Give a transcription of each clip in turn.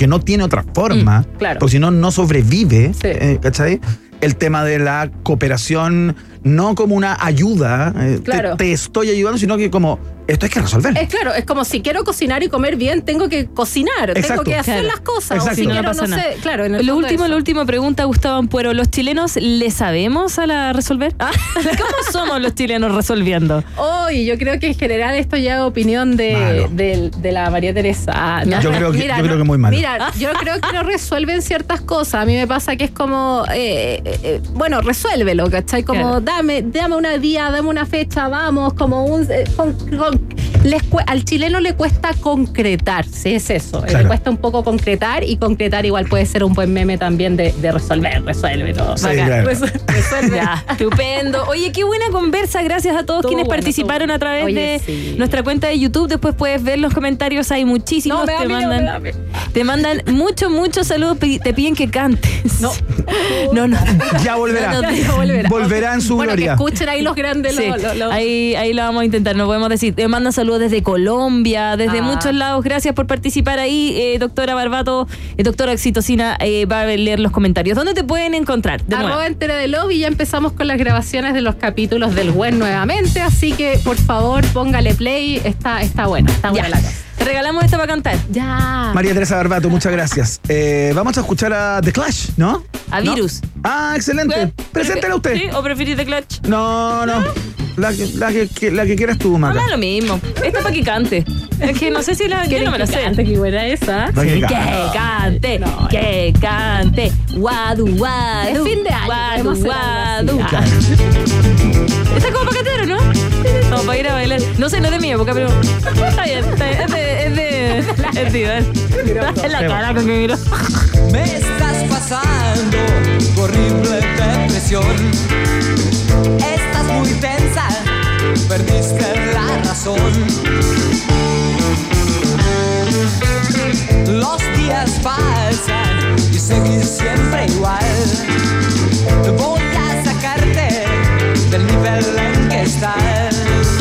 porque no tiene otra forma, Mm, claro. porque si no, no sobrevive, Sí. eh, ¿cachai? El tema de la cooperación, no como una ayuda, eh, te- Claro. te, estoy ayudando, sino que como, esto hay que resolver. Es claro, es como si quiero cocinar y comer bien, tengo que cocinar, Exacto. tengo que hacer Claro. las cosas. Exacto. O si no, no quiero, pasa no nada. sé, claro, en el Lo último, la última pregunta, Gustavo Ampuero. ¿Los chilenos le sabemos a la resolver? Ah, ¿Cómo somos los chilenos resolviendo? Oye, yo creo que en general esto ya es opinión de, de, de la María Teresa. Ah, no. Yo creo que- yo creo que muy malo. Mira, yo creo que no resuelven ciertas cosas. A mí me pasa que es como, eh, eh, eh, bueno, resuélvelo, ¿cachai? Como Claro. dame, dame una día, dame una fecha, vamos, como un... eh, con- con- week. Les al chileno le cuesta concretar, sí, es eso. eh, Claro. Le cuesta un poco concretar y concretar igual puede ser un buen meme también de, de resolver, resuelve todo. Sí, Bacán. claro. Resu- resuelve. Ya, estupendo. Oye, qué buena conversa. Gracias a todos quienes bueno, participaron a través Oye, de sí. nuestra cuenta de YouTube. Después puedes ver los comentarios. Hay muchísimos. No, me da te, miedo, mandan, me da miedo. te mandan muchos, muchos saludos. Te piden que cantes. No. no, no. Ya volverá. No, no, Ya volverá. Volverá en su bueno, gloria. que escuchen ahí los grandes. Sí, lo- lo- lo- Ahí, ahí lo vamos a intentar, no podemos decir. Te mandan saludos desde Colombia, desde Ah. muchos lados. Gracias por participar ahí, eh, doctora Barbato, eh, doctora Oxitocina, eh, va a leer los comentarios. ¿Dónde te pueden encontrar? De. Arroba entera de lobby ya empezamos con las grabaciones de los capítulos del web nuevamente, así que por favor póngale play, está, está buena, está buena Ya. la cosa. Regalamos esta para cantar. Ya. María Teresa Barbato, muchas gracias. Eh, vamos a escuchar a The Clash, ¿no? A ¿No? Virus. Ah, excelente. Preséntela usted. ¿Sí? ¿O preferís de Clutch? No, no. La, que- la que, que- la que quieras tú, No Maca. me da lo mismo. Esta para que cante. Es que no sé si la. Yo no me la sé. Qué buena esa. La que cante, No, que cante. Guadu, guadu. Es fin de año, Guadu, guadu. Ah. Está como para cantar, ¿o ¿no? Como para ir a bailar. No sé, no es de mi época, pero. Está bien, la cara con que miro. Me estás pasando tu horrible depresión. Estás muy tensa, perdiste la razón. Los días pasan y seguís siempre igual. Voy a sacarte del nivel en que estás.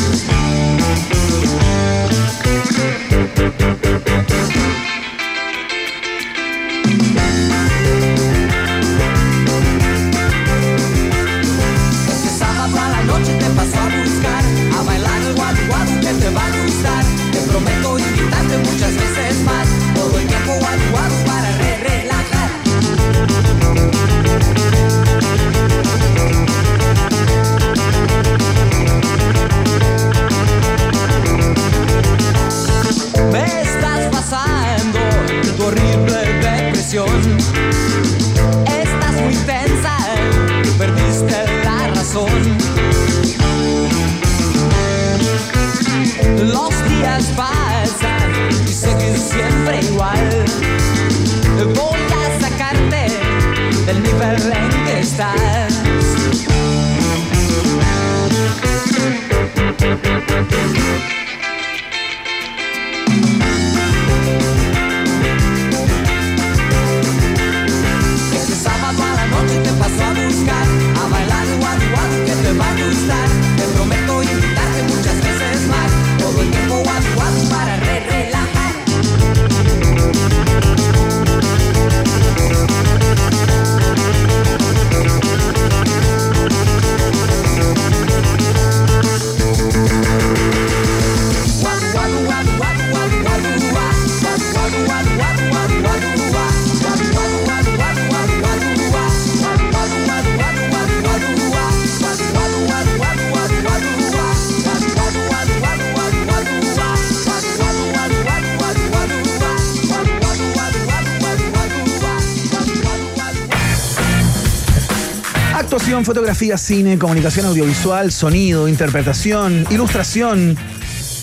En fotografía, cine, comunicación audiovisual, sonido, interpretación, ilustración,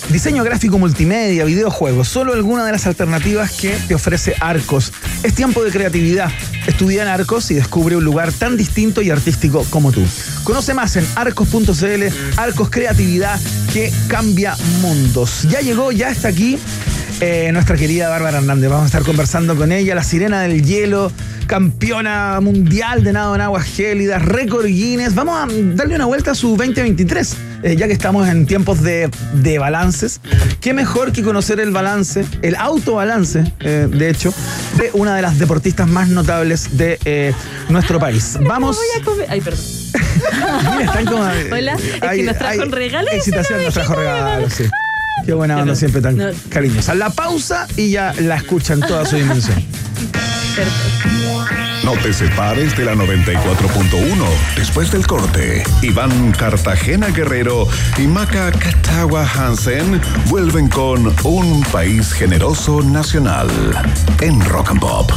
diseño gráfico multimedia, videojuegos. Solo alguna de las alternativas que te ofrece Arcos. Es tiempo de creatividad. Estudia en Arcos y descubre un lugar tan distinto y artístico como tú. Conoce más en arcos.cl, Arcos Creatividad que cambia mundos. Ya llegó, ya está aquí eh, nuestra querida Bárbara Hernández. Vamos a estar conversando con ella, la sirena del hielo, campeona mundial de nado en aguas gélidas, récord Guinness. Vamos a darle una vuelta a su 2023. eh, ya que estamos en tiempos de, de balances, qué mejor que conocer el balance, el autobalance, eh, de hecho, de una de las deportistas más notables de eh, nuestro país. Vamos. Voy a comer. Ay, perdón. Mira, están como, Hola, es que nos trajo un regalo y Excitación, nos trajo lo regalos, sí. Qué buena onda, Pero, siempre tan no. cariñosa. La pausa y ya la escuchan toda su dimensión. No te separes de la 94.1. Después del corte, Iván Cartagena Guerrero y Maca Catagua Hansen vuelven con Un País Generoso Nacional en Rock and Pop.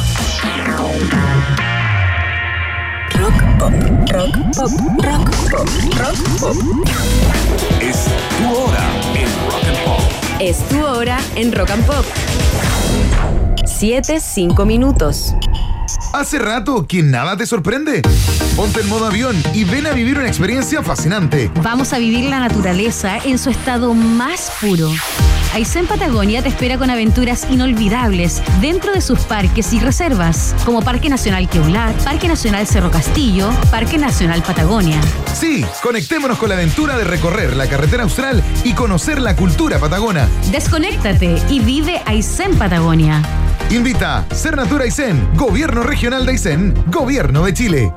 Es tu hora en Rock and Pop. Es tu hora en Rock and Pop. 7, 5 minutos. Hace rato que nada te sorprende. Ponte en modo avión y ven a vivir una experiencia fascinante. Vamos a vivir la naturaleza en su estado más puro. Aysén Patagonia te espera con aventuras inolvidables dentro de sus parques y reservas, como Parque Nacional Queular, Parque Nacional Cerro Castillo, Parque Nacional Patagonia. Sí, conectémonos con la aventura de recorrer la carretera austral y conocer la cultura patagona. Desconéctate y vive Aysén Patagonia. Invita Ser Natura Aysén, Gobierno Regional de Aysén, Gobierno de Chile.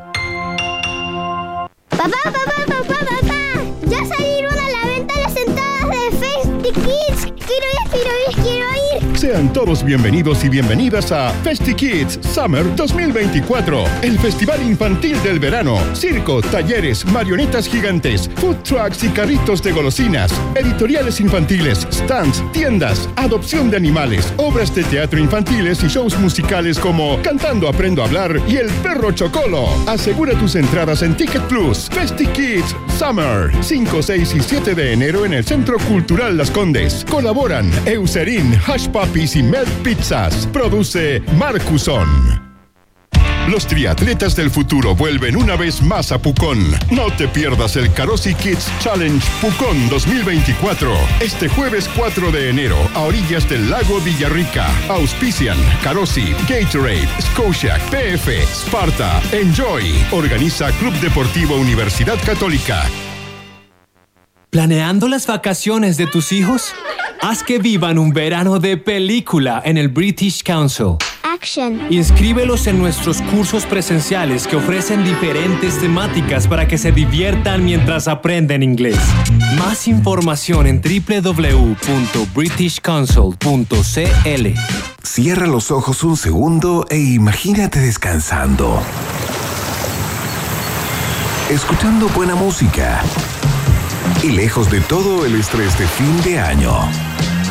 Sean todos bienvenidos y bienvenidas a Festi Kids Summer 2024, el festival infantil del verano. Circo, talleres, marionetas gigantes, food trucks y carritos de golosinas, editoriales infantiles, stands, tiendas, adopción de animales, obras de teatro infantiles y shows musicales como Cantando Aprendo a Hablar y El Perro Chocolo. Asegura tus entradas en Ticket Plus. Festi Kids Summer, 5, 6 y 7 de enero en el Centro Cultural Las Condes. Colaboran Eucerin, Hash Y Pizzas. Produce Marcuson. Los triatletas del futuro vuelven una vez más a Pucón. No te pierdas el Carosi Kids Challenge Pucón 2024. Este jueves 4 de enero, a orillas del lago Villarrica. Auspician Carosi, Gatorade, Scotia, PF, Sparta, Enjoy. Organiza Club Deportivo Universidad Católica. ¿Planeando las vacaciones de tus hijos? Haz que vivan un verano de película en el British Council. Action. Inscríbelos en nuestros cursos presenciales que ofrecen diferentes temáticas para que se diviertan mientras aprenden inglés. Más información en www.britishcouncil.cl. Cierra los ojos un segundo e imagínate descansando. Escuchando buena música. Y lejos de todo el estrés de fin de año.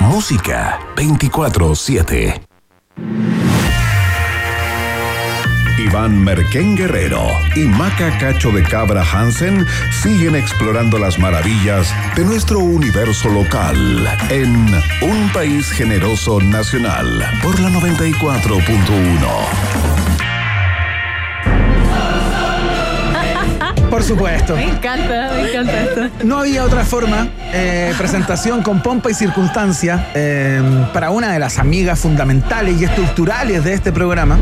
Música 24-7. Iván Merquén Guerrero y Maca Cacho de Cabra Hansen siguen explorando las maravillas de nuestro universo local en Un País Generoso Nacional por la 94.1. Por supuesto. Me encanta, me encanta esto. No había otra forma. eh, presentación con pompa y circunstancia eh, para una de las amigas fundamentales y estructurales de este programa.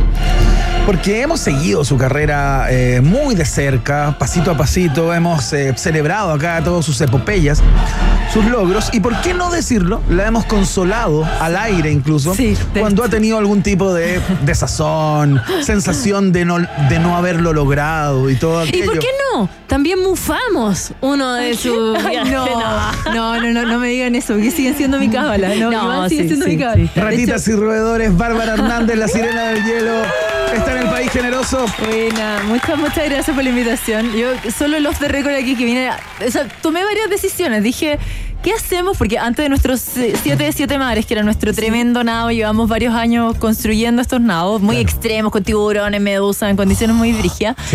Porque hemos seguido su carrera eh, muy de cerca, pasito a pasito. Hemos celebrado acá todas sus epopeyas, sus logros. Y por qué no decirlo, la hemos consolado al aire incluso, Sí, cuando ha tenido algún tipo de desazón, sensación de no, de no haberlo logrado y todo ¿Y aquello. por qué no? También mufamos uno de sus. No, no, no, no, no me digan eso, porque siguen siendo mi cábala. No, No, Iván sigue sí, siendo sí, mi cábala. Ratitas y roedores, Bárbara Hernández, la sirena del hielo, está en el país generoso. Buena, muchas, muchas gracias por la invitación. Yo solo los de récord aquí que vine, o sea, tomé varias decisiones. Dije, ¿qué hacemos? Porque antes de nuestros 7 de 7 mares, que era nuestro tremendo nado, llevamos varios años construyendo estos nados muy extremos, con tiburones, medusas, en condiciones muy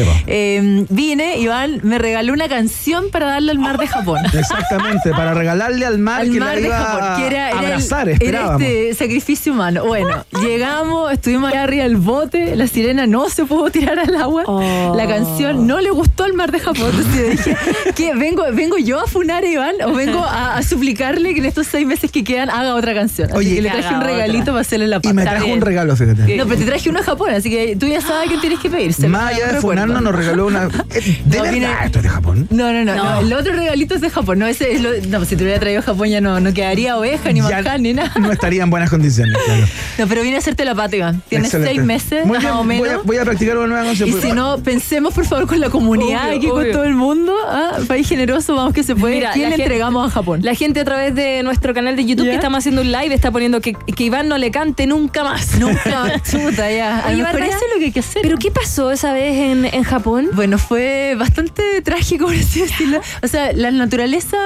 va. Eh, vine, Iván me regaló una canción para darle al mar de Japón. Exactamente, para regalarle al mar al que mar la de Japón, que era, a el- abrazar, era este sacrificio humano. Bueno, llegamos, estuvimos allá arriba del bote, la sirena no se pudo tirar al agua, Oh. la canción no le gustó al mar de Japón, entonces yo dije, ¿qué? ¿Vengo, ¿vengo yo a funar a Iván o vengo a, a suplicarle que en estos seis meses que quedan haga otra canción? Así Oye, que le que traje un regalito otra. para hacerle la Y pata. me trajo un regalo, fíjate. No, pero te traje uno a Japón, así que tú ya sabes que tienes que pedirse. Más allá de funarnos, nos regaló una. eh, ¿De No, verdad viene- esto es de Japón? No, no, no, El otro regalito es de Japón. No, ese es lo, no, si te hubiera traído a Japón ya no, no quedaría oveja, ni manjar, ni nada. No estaría en buenas condiciones, claro. No, pero vine a hacerte la pata, Iván. Tienes Excelente. seis meses, Muy más bien, o voy a, menos. voy a practicar una nueva canción. Y si no, pensemos por favor con la comunidad, Obvio, aquí con todo el mundo. ¿ah? País generoso, vamos que se puede. Mira, ¿Quién le gente- entregamos a Japón? La gente a través de nuestro canal de YouTube ¿Ya? que estamos haciendo un live está poniendo que, que Iván no le cante nunca más. Nunca, chuta, ya. A Oye, eso es lo que hay que hacer. ¿Pero qué pasó esa vez en, en Japón? Bueno, fue bastante trágico, por así decirlo. O sea, la naturaleza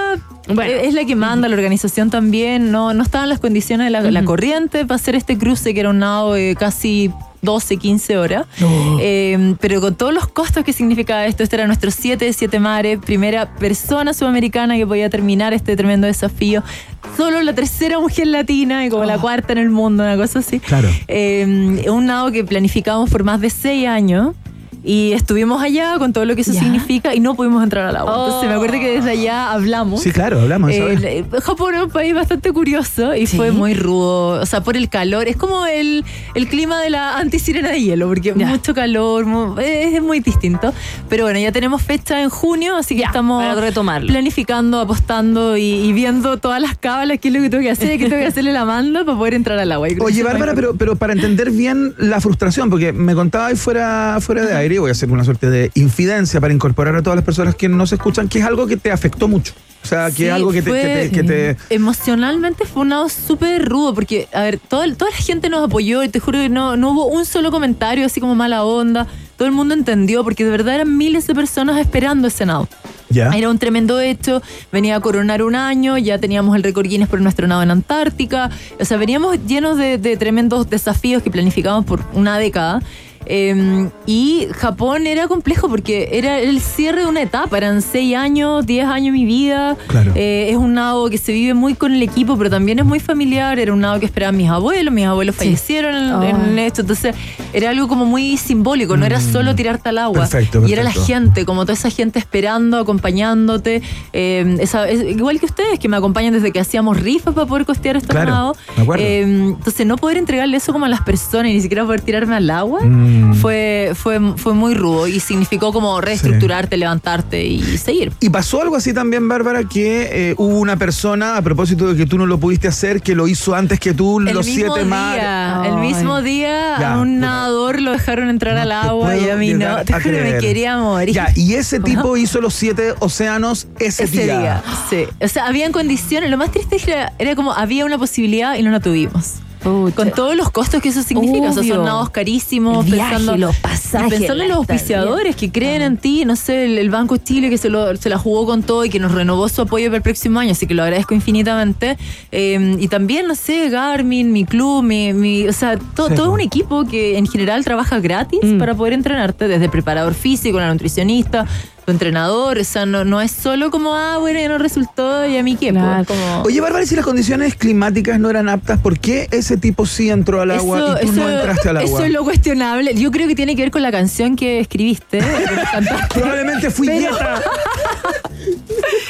Bueno. es la que manda, la organización también. No, no estaban las condiciones de la, la corriente para hacer este cruce, que era un nado de casi 12, 15 horas. Eh, pero con todos los costos que significaba esto, este era nuestro 7 de 7 mares, primera persona sudamericana que podía terminar este tremendo desafío. Solo la tercera mujer latina y como la cuarta en el mundo, una cosa así. Claro. Eh, un nado que planificamos por más de seis años. Y estuvimos allá con todo lo que eso Ya. significa y no pudimos entrar al agua. Entonces Oh. me acuerdo que desde allá hablamos. Sí, claro, hablamos. Eh, Japón es un país bastante curioso y Sí. fue muy rudo, o sea, por el calor. Es como el, el clima de la antisirena de hielo, porque Ya. mucho calor, es, es muy distinto. Pero bueno, ya tenemos fecha en junio, así que Ya, estamos retomarlo. planificando, apostando y, y viendo todas las cábalas, qué es lo que tengo que hacer, qué tengo que hacerle la manda para poder entrar al agua. Oye, Bárbara, pero, pero para entender bien la frustración, porque me contaba ahí fuera, fuera de aire, voy a hacer una suerte de infidencia para incorporar a todas las personas que nos escuchan, que es algo que te afectó mucho. O sea, que Sí, es algo que te, fue- que te- que te- Emocionalmente fue un lado súper rudo, porque, a ver, todo, toda la gente nos apoyó y te juro que no, no hubo un solo comentario así como mala onda. Todo el mundo entendió, porque de verdad eran miles de personas esperando ese nado. ¿Ya? Era un tremendo hecho, venía a coronar un año, ya teníamos el récord Guinness por nuestro nado en Antártica, o sea, veníamos llenos de, de tremendos desafíos que planificamos por una década. Eh, y Japón era complejo porque era el cierre de una etapa, eran seis años, 10 años de mi vida. Claro. Eh, es un nado que se vive muy con el equipo, pero también es muy familiar. Era un nado que esperaban mis abuelos, mis abuelos fallecieron en, en esto. Entonces era algo como muy simbólico, no era solo tirarte al agua. Mm. Perfecto, Y era la gente, como toda esa gente esperando, acompañándote. Eh, esa- es- igual que ustedes, que me acompañan desde que hacíamos rifas para poder costear estos Claro, nados. me acuerdo. Eh, entonces no poder entregarle eso como a las personas y ni siquiera poder tirarme al agua. Mm. Fue, fue, fue muy rudo y significó como reestructurarte, levantarte y seguir. Y pasó algo así también, Bárbara, que eh, hubo una persona, a propósito de que tú no lo pudiste hacer, que lo hizo antes que tú, El los mismo siete mares. día, el mismo día Ya, a un nadador lo dejaron entrar al agua y a mí no, te juro me quería morir. Ya, y ese tipo hizo los siete océanos ese, ese día. Sí. O sea, habían condiciones. Lo más triste era, era como había una posibilidad y no la tuvimos. Con todos los costos que eso significa. O sea, Obvio. son nados carísimos. El viaje, pensando, los pasajes, pensando en los auspiciadores que creen en ti. No sé, el, el Banco Chile que se, lo- se la jugó con todo y que nos renovó su apoyo para el próximo año. Así que lo agradezco infinitamente. Eh, y también, no sé, Garmin, mi club, mi, mi- o sea, to- Sí. todo un equipo que en general trabaja gratis Mm. para poder entrenarte. Desde el preparador físico, la nutricionista, tu entrenador. O sea, no, no es solo como, ah, bueno, ya no resultó y a mí qué. Claro. Pues, como... Oye, Bárbara, ¿y si las condiciones climáticas no eran aptas, ¿por qué ese tipo sí entró al agua y tú no entraste al agua? eso es lo cuestionable. Yo creo que tiene que ver con la canción que escribiste. que. Probablemente fui Pero- dieta.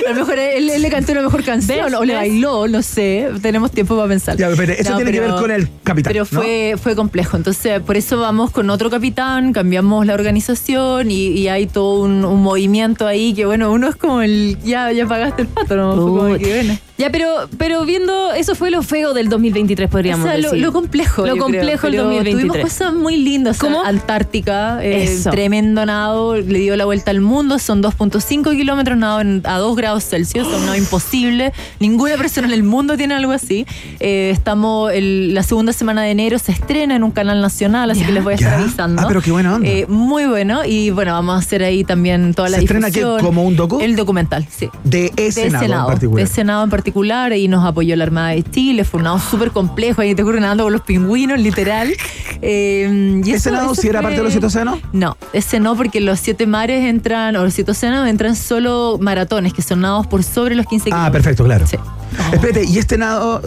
A lo mejor él, él le cantó una mejor canción ¿Ves? o le bailó, no sé. Tenemos tiempo para pensar. Ya, pero eso tiene que ver con el capitán, Pero ¿no? fue, fue complejo. Entonces, por eso vamos con otro capitán, cambiamos la organización y, y hay todo un, un movimiento ahí que, bueno, uno es como el. Ya, ya pagaste el pato, ¿no? Fue como que, bueno. Ya, pero, pero viendo, eso fue lo feo del 2023, podríamos O sea, lo, decir. lo complejo. Lo complejo el pero 2023. Tuvimos cosas muy lindas. ¿Cómo? Antártica, eh, tremendo nado, le dio la vuelta al mundo. Son 2.5 kilómetros nado en- a 2 grados Celsius, un nado imposible. Ninguna persona en el mundo tiene algo así. Eh, estamos, el- la segunda semana de enero se estrena en un canal nacional, así que les voy a estar avisando. Ah, pero qué buena onda. Eh, muy bueno. Y bueno, vamos a hacer ahí también toda la ¿Se estrena qué, difusión. como un docu? El documental, sí. De ese, De nado, en particular. de ese nado en particular. Particular y nos apoyó la Armada de Chile. Fue un nado súper complejo. Ahí te ocurre nadando con los pingüinos, literal. Eh, y ¿Ese eso- nado eso sí era fue- parte de los siete océanos? No, ese no, porque los siete mares entran, o los siete océanos entran solo maratones, que son nados por sobre los 15 Ah, kilómetros. perfecto, claro. Sí. Espérate, ¿y este nado,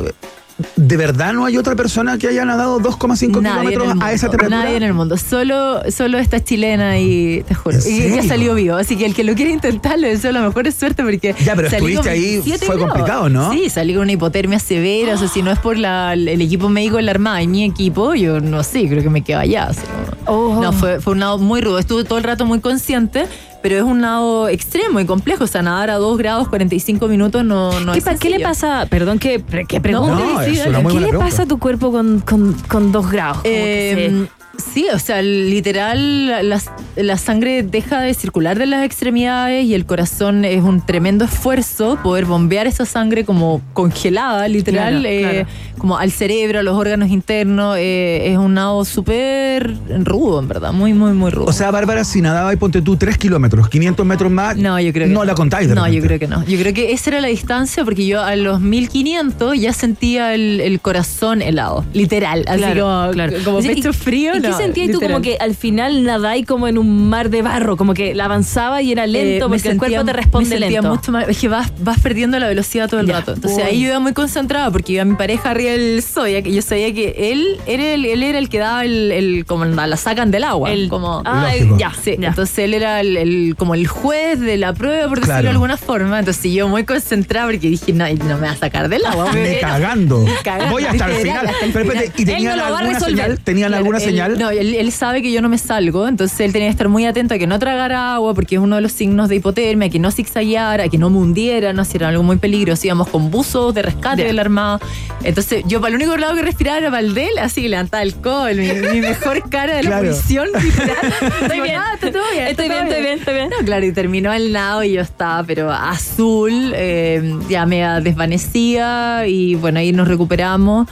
de verdad no hay otra persona que haya nadado 2,5 Nadie en el kilómetros a esa temperatura? nadie en el mundo, solo, solo esta chilena y te juro, ¿En y serio? salió vivo, así que el que lo quiere intentar le deseo la mejor suerte porque Ya, pero salí estuviste ahí, 27 fue grados. complicado, ¿no? Sí, salí con una hipotermia severa, o sea, si no es por la- el equipo médico de la Armada y mi equipo, yo no sé, creo que me quedo allá. así, ¿no? No, fue, fue un nado muy rudo, estuve todo el rato muy consciente, pero es un nado extremo y complejo, o sea, nadar a 2 grados 45 minutos no, no ¿Qué, es qué le pasa? Perdón que, que pregunte. No, ¿Qué le pasa a tu cuerpo con, con, con dos grados? Como que Eh, sí, o sea, literal, la, la- sangre deja de circular de las extremidades y el corazón es un tremendo esfuerzo poder bombear esa sangre como congelada, literal, Claro, eh, claro. como al cerebro, a los órganos internos. eh, es un nado súper rudo, en verdad, muy, muy, muy rudo. O sea, Bárbara, si nadaba y ponte tú 3 kilómetros, 500 metros más, No, yo creo que no la contáis de No, yo creo que no. Yo creo que esa era la distancia porque yo a los 1500 ya sentía el, el corazón helado. Literal. Así Claro, como, claro. como O sea, pecho ¿y- frío. ¿Y qué sentías tú como que al final nadáis como en un mar de barro? Como que la avanzaba y era lento Eh, porque el cuerpo te responde me sentía lento. mucho más- es que vas, vas perdiendo la velocidad todo el Ya. rato. Entonces Uy. ahí yo iba muy concentrada porque iba mi pareja arriba del Zodiac y yo sabía que él era el, él era el que daba el, el- como la, sacan del agua. El- como, Ah, ya, Sí, ya. entonces él era el, el- como el juez de la prueba, por decirlo Claro. de alguna forma. Entonces yo muy concentrada porque dije, no, no me va a sacar del agua. Me cagando. cagando, Voy hasta el final. hasta el Pero espérate, ¿y tenían no a alguna señal? ¿Tenían Claro, alguna señal? No, él, él sabe que yo no me salgo, entonces él tenía que estar muy atento a que no tragara agua, porque es uno de los signos de hipotermia, que no zigzagueara, a que no me hundiera, no si era algo muy peligroso. Íbamos con buzos de rescate Ya. de la Armada. Entonces, yo para el único lado que respiraba era para el de él, así levantaba el codo, mi, mi mejor cara de la Claro. posición, literal. Estoy bien. está todo bien. Estoy está bien, estoy bien, estoy bien. No, claro, y terminó el nado y yo estaba, pero azul, eh, ya me desvanecía y bueno, ahí nos recuperamos.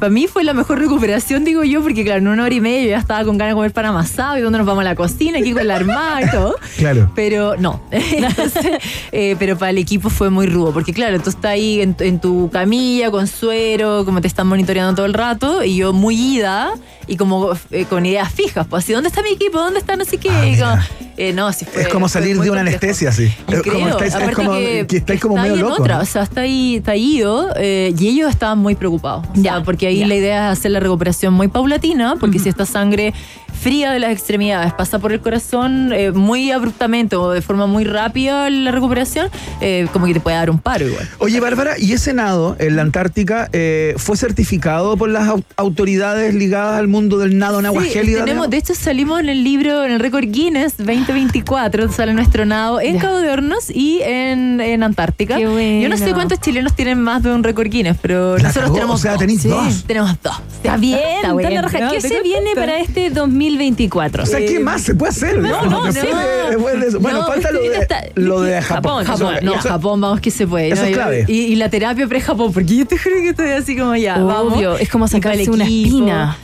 Para mí fue la mejor recuperación, digo yo, porque claro, en una hora y media yo ya estaba con ganas de comer pan amasado y donde nos vamos a la cocina, aquí con la armada y todo. Claro. Pero no. Entonces, eh, pero para el equipo fue muy rudo, porque claro, tú estás ahí en, en tu camilla con suero, como te están monitoreando todo el rato, y yo muy ida y como eh, con ideas fijas, pues así, ¿dónde está mi equipo? ¿Dónde está no sé qué? Ah, como, eh, no, sí fue- Es como salir de una complejo. anestesia, sí. Como estáis- es como que, que estáis como está medio ahí en loco, otra, ¿no? o sea, está ahí, está ido eh, y ellos estaban muy preocupados. O sea, Ya, porque ahí ya. la idea es hacer la recuperación muy paulatina, porque si esta sangre fría de las extremidades pasa por el corazón eh, muy abruptamente o de forma muy rápida la recuperación, eh, como que te puede dar un paro igual. Oye, Bárbara, ¿y ese nado en la Antártica eh, fue certificado por las au- autoridades ligadas al mundo del nado en agua Sí, gélida? tenemos, digamos? de hecho salimos en el libro, en el récord Guinness 2024, sale nuestro nado en Cabo de Hornos y en, en Antártica. Qué bueno. Yo no sé cuántos chilenos tienen más de un récord Guinness, pero La nosotros cagó, tenemos o sea, dos. tenéis dos. Tenemos dos. Está bien, Está está bueno, la raja. ¿no? ¿Qué ¿Te se viene para este 2024? O sea, ¿qué más se puede hacer? No, no, no. de eso? Bueno, No, falta lo de, está- lo de Japón. Japón, no, Japón, vamos que se puede. eso ¿no? es clave. Y, y la terapia pre-Japón, porque yo te juro que estoy así como ya. vamos. Obvio, es como sacarse una espina.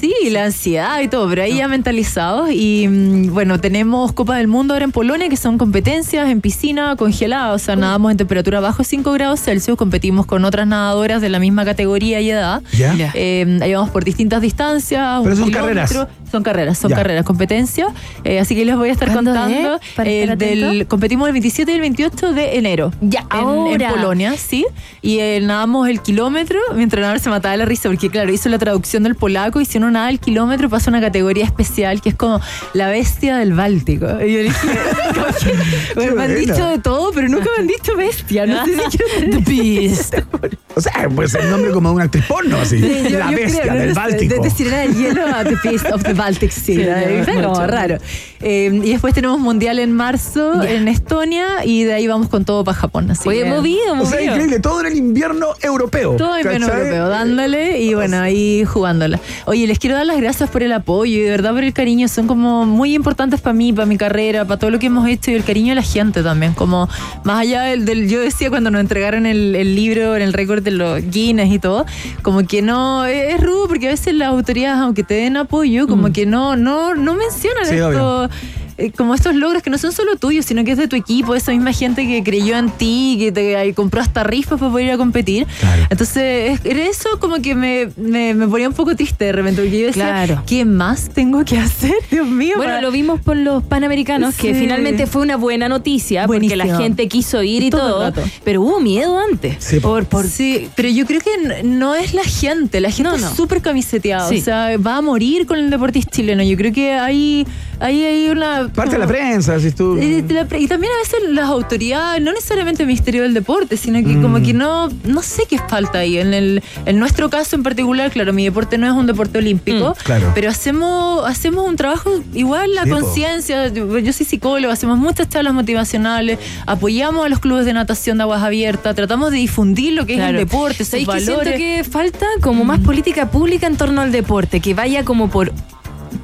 Sí, la ansiedad y todo, pero ahí ya mentalizados. Y mm, bueno, tenemos Copa del Mundo ahora en Polonia, que son competencias en piscina congelada. O sea, nadamos en temperatura bajo 5 grados Celsius. Competimos con otras nadadoras de la misma categoría y edad. ¿Ya? Eh, ahí vamos por distintas distancias. Pero un son kilómetro. carreras. Son carreras, son Ya. carreras, competencias. Eh, así que les voy a estar ¿Cuándo contando. es? Eh, del, competimos el 27 y el 28 de enero. Ya, en, en ahora. Polonia, sí. Y eh, nadamos el kilómetro. Mi entrenador se mataba de la risa porque, claro, hizo la traducción del polaco y si uno nada el kilómetro pasa una categoría especial que es como la bestia del Báltico. Y yo le dije, que, bueno, me han dicho de todo, pero nunca me han dicho bestia. No sé si The Beast. O sea, puede ser el nombre como de un actriz porno, así. Sí, yo- la yo bestia creo, no del sé, Báltico. De, de Sirena del Hielo a The Beast of the Baltic Sea. Sí, ¿no? como mucho. raro. Eh, y después tenemos Mundial en marzo en Estonia y de ahí vamos con todo para Japón. Así Oye, que- movido, o sea, movido. increíble, todo en el invierno europeo. Todo en ¿cachai? europeo, dándole y bueno, ahí jugándola. Oye, les quiero dar las gracias por el apoyo y de verdad por el cariño. Son como muy importantes para mí, para mi carrera, para todo lo que hemos hecho y el cariño de la gente también. Como más allá del, del- yo decía cuando nos entregaron el, el libro en el récord de los Guinness y todo, como que no, es, es rudo porque a veces las autoridades, aunque te den apoyo, como que no, no, no mencionan Sí, esto. obvio. Eh, como estos logros que no son solo tuyos, sino que es de tu equipo, esa misma gente que creyó en ti, que te eh, compró hasta rifas para poder ir a competir. Entonces, es- era eso como que me, me, me ponía un poco triste de repente, porque yo decía, Claro. ¿qué más tengo que hacer? Dios mío. Bueno, para- lo vimos por los Panamericanos, que Sí. finalmente fue una buena noticia, porque la Buenísimo. gente quiso ir y Todo todo, pero hubo miedo antes. por, por... Sí, pero yo creo que no es la gente, la gente No, es no. súper camiseteada, Sí. o sea, va a morir con el deportista chileno. Yo creo que hay, hay, hay una... Parte de la prensa, si tú. Y, también a veces las autoridades, no necesariamente el Ministerio del Deporte, sino que como Mm. que no, no sé qué falta ahí. En, el, en nuestro caso en particular, claro, mi deporte no es un deporte olímpico, Mm, claro. pero hacemos, hacemos un trabajo igual, la conciencia. Yo, yo soy psicólogo, hacemos muchas charlas motivacionales, apoyamos a los clubes de natación de aguas abiertas, tratamos de difundir lo que Claro. es el deporte, sus ¿Sabéis que siento valores. que falta como más política pública en torno al deporte, que vaya como por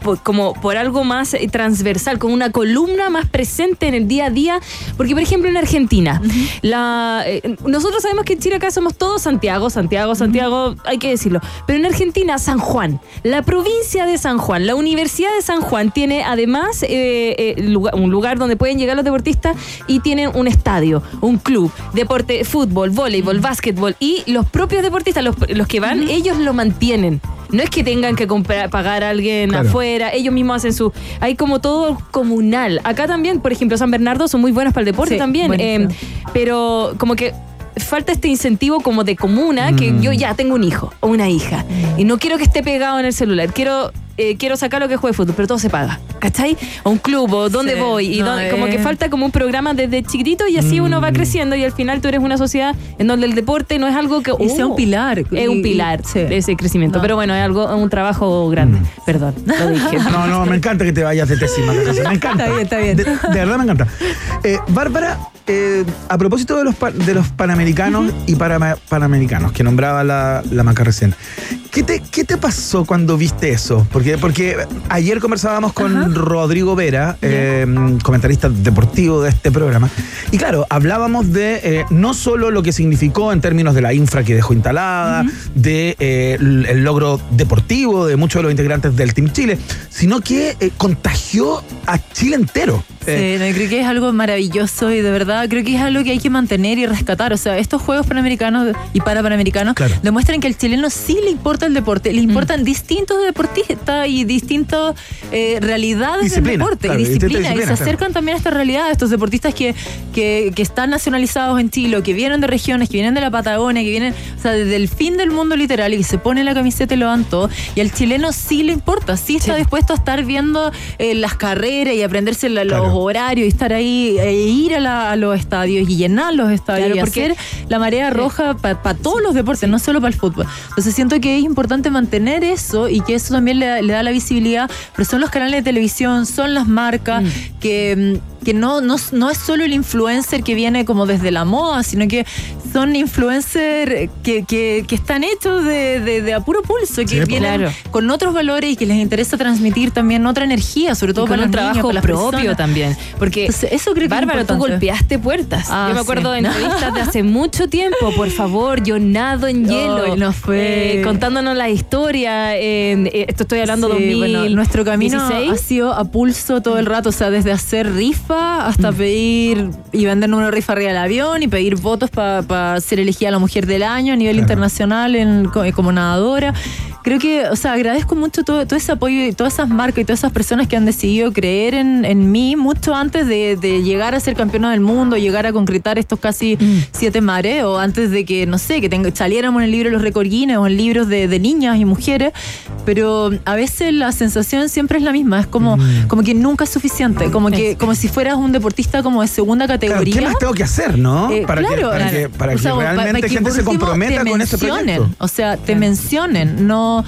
por- como por algo más eh, transversal, como una columna más presente en el día a día. Porque, por ejemplo, en Argentina, la, eh, nosotros sabemos que en Chile acá somos todos Santiago, Santiago, Santiago, hay que decirlo. Pero en Argentina, San Juan, la provincia de San Juan, la Universidad de San Juan tiene además eh, eh, lugar- un lugar donde pueden llegar los deportistas y tienen un estadio, un club, deporte, fútbol, voleibol, básquetbol y los propios deportistas, los, los que van, ellos lo mantienen. No es que tengan que comprar, pagar a alguien Claro. afuera, ellos mismos hacen su... Hay como todo comunal. Acá también, por ejemplo, San Bernardo son muy buenos para el deporte Sí, también, eh, pero como que falta este incentivo como de comuna, que Mm. yo ya tengo un hijo o una hija y no quiero que esté pegado en el celular, quiero... eh, quiero sacar lo que juegue fútbol, pero todo se paga, ¿cachai? O un club, o dónde Sí, voy, y no, dónde- como que eh. falta como un programa desde chiquitito y así uno Mm. va creciendo y al final tú eres una sociedad en donde el deporte no es algo que... Y sea un oh, pilar. Es un pilar sí. de ese crecimiento. No. Pero bueno, es algo, un trabajo grande. Perdón, lo dije. No, no, me encanta que te vayas de tésima, Me encanta. Está bien, está bien. De, de verdad me encanta. Eh, Bárbara, eh, a propósito de los, de los panamericanos y para, panamericanos que nombraba la, la Maca recién, ¿qué te, ¿qué te pasó cuando viste eso? Porque, porque ayer conversábamos con Rodrigo Vera, eh, comentarista deportivo de este programa, y claro, hablábamos de eh, no solo lo que significó en términos de la infra que dejó instalada, de eh, el el logro deportivo de muchos de los integrantes del Team Chile, sino que eh, contagió a Chile entero. Eh, Sí, no, yo creo que es algo maravilloso y de verdad creo que es algo que hay que mantener y rescatar. O sea, estos Juegos Panamericanos y para Panamericanos Claro. demuestran que al chileno sí le importa el deporte, le importan distintos deportistas y distintas eh, realidades Disciplina, del deporte claro, y disciplina. Y se acercan también a esta realidad, estos deportistas que, que, que están nacionalizados en Chile, o que vienen de regiones, que vienen de la Patagonia, que vienen, o sea, desde el fin del mundo literal y que se ponen la camiseta y lo dan todo. Y al chileno sí le importa, sí está dispuesto a estar viendo eh, las carreras y aprenderse la- los. Horarios y estar ahí e ir a, la- a los estadios y llenar los estadios Claro, y porque- hacer la marea roja para todos los deportes, no solo para el fútbol. Entonces siento que es importante mantener eso y que eso también le, le da la visibilidad, pero son los canales de televisión, son las marcas que, mm, que no, no, no es solo el influencer que viene como desde la moda, sino que son influencers que, que, que están hechos de, de, de a puro pulso, que Sí, pues. vienen Claro. con otros valores y que les interesa transmitir también otra energía, sobre todo para niños, trabajo para las propio personas. También. Porque, eso creo que es Bárbara, tú golpeaste puertas. Ah, yo me acuerdo sí. de entrevistas de hace mucho tiempo. Por favor, yo nado en hielo. Ay, no fue. Eh, contándonos la historia. eh, eh, esto estoy hablando Sí, 2016. bueno, nuestro camino ha sido a pulso todo el rato, o sea, desde hacer rifa hasta pedir y vender una rifa arriba del avión y pedir votos para ser elegida la mujer del año a nivel Claro. internacional en- co- como nadadora. Creo que, o sea, agradezco mucho todo, todo ese apoyo y todas esas marcas y todas esas personas que han decidido creer en, en mí mucho antes de, de llegar a ser campeona del mundo, llegar a concretar estos casi siete mares, o antes de que, no sé, que tenga- saliéramos en el libro de los récord Guinness o en libros de, de niñas y mujeres, pero a veces la sensación siempre es la misma, es como, como que nunca es suficiente, como que como si fueras un deportista como de segunda claro, categoría. ¿Qué más tengo que hacer, no? Eh, para que, claro, para que, para O que sea, realmente para que gente se comprometa con mencionen, proyecto. O sea, te mencionen, no.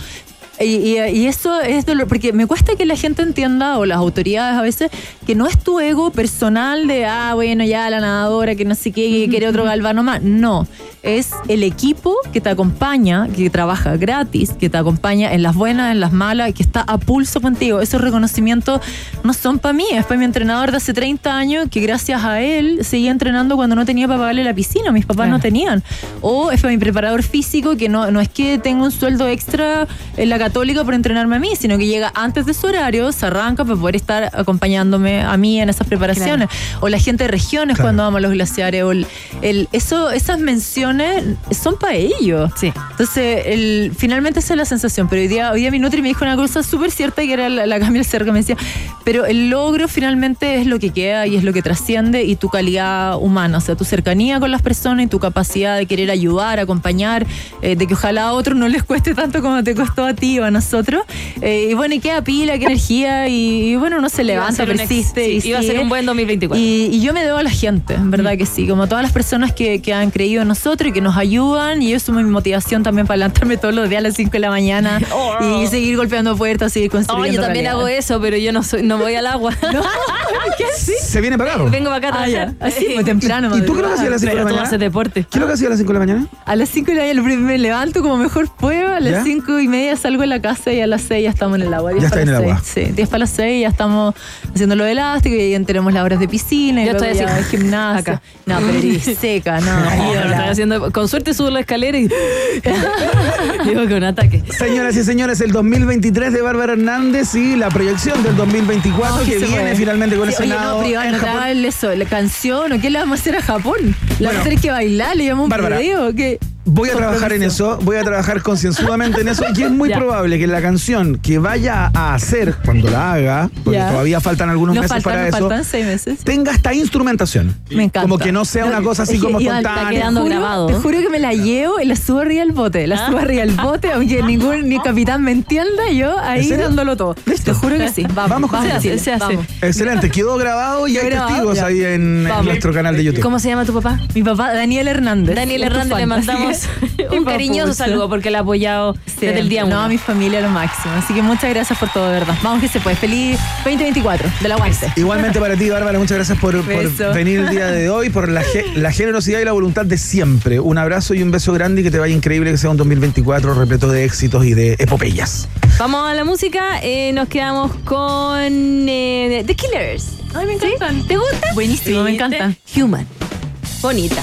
Y, y- y eso es dolor, porque me cuesta que la gente entienda, o las autoridades a veces, que no es tu ego personal de, ah, bueno, ya la nadadora, que no sé qué, que quiere otro galvano más. No, es el equipo que te acompaña, que trabaja gratis, que te acompaña en las buenas, en las malas, que está a pulso contigo. Esos reconocimientos no son para mí, es para mi entrenador de hace 30 años, que gracias a él seguía entrenando cuando no tenía para pagarle la piscina, mis papás no tenían. O es para mi preparador físico, que no, no es que tenga un sueldo extra en la católica por entrenarme a mí, sino que llega antes de su horario, se arranca para poder estar acompañándome a mí en esas preparaciones. O la gente de regiones Claro. cuando vamos a los glaciares. O el, el- eso, esas menciones son para ellos. Sí. Entonces, el, finalmente esa es la sensación. Pero hoy día, hoy día mi Nutri me dijo una cosa súper cierta que era la, la Camila Cerca me decía, pero el logro finalmente es lo que queda y es lo que trasciende y tu calidad humana, o sea, tu cercanía con las personas y tu capacidad de querer ayudar, acompañar, eh, de que ojalá a otros no les cueste tanto como te costó a ti a nosotros. Eh, y bueno, y queda pila, qué energía y, y bueno, uno se levanta, ex- persiste. sí, y iba a ser sigue. un buen 2024. Y, y yo me debo a la gente, en verdad que sí, como todas las personas que, que han creído en nosotros y que nos ayudan, y eso es mi motivación también para levantarme todos los días a las 5 de la mañana y seguir golpeando puertas, seguir Oh, construyendo. yo también realidad. hago eso, pero yo no soy, no voy al agua. ¿Qué así? Se viene para acá. Vengo para acá Ah, ya. Así, muy temprano. ¿Y tú qué lo que hacías a las 5 de la mañana? haces deporte. ¿Qué es lo que hacías a las 5 de la mañana? A las 5 de la mañana me levanto como mejor puedo, a las 5 y media salgo de la casa y a las 6 ya estamos en el agua. 10 Ya para está en el las agua. Sí, 10 para las 6 ya estamos haciendo lo elástico y ya tenemos las horas de piscina y Yo luego estoy ya de gimnasia. acá. No, pero eres seca, no. Yo lo hola. estoy haciendo, con suerte subo la escalera y llego con ataque. Señoras y señores, el 2023 de Bárbara Hernández y la proyección del 2024 No, que viene puede. finalmente con Sí, ese oye, lado no, privado, en no te Japón. hagas eso, la canción, ¿o qué le vamos a hacer a Japón? ¿Le Bueno. vamos a tener que bailar? ¿Le llamamos un Bárbara, video? ¿Qué? Voy a trabajar en eso, voy a trabajar concienzudamente en eso y es muy Ya. probable que la canción que vaya a hacer cuando la haga, porque Ya. todavía faltan algunos Nos meses faltan, para nos eso, faltan seis meses. tenga esta instrumentación. Me encanta. Como que no sea una cosa así como espontánea. quedando Te juro- grabado. Te juro que me la llevo y la subo arriba del bote. La subo arriba del bote, aunque ningún ni capitán me entienda, yo ahí dándolo todo. Listo. Te juro que sí. Vamos, Vamos con Se hace, se hace. vamos. Excelente, quedó grabado y hay grabado, testigos ya. ahí en, en nuestro canal de YouTube. ¿Cómo se llama tu papá? Mi papá, Daniel Hernández. Daniel Hernández, le mandamos un cariñoso saludo porque le ha apoyado desde el día No, uno. a mi familia lo máximo. Así que muchas gracias por todo, de verdad. Vamos que se puede. Feliz 2024 de la UANSE. Igualmente para ti, Bárbara, muchas gracias por, venir el día de hoy, por la, la generosidad y la voluntad de siempre. Un abrazo y un beso grande y que te vaya increíble, que sea un 2024 repleto de éxitos y de epopeyas. Vamos a la música, eh, nos quedamos con eh, The Killers. Ay, me encantan. ¿Te gusta? Buenísimo, me Sí, encantan. te- Human. Bonita,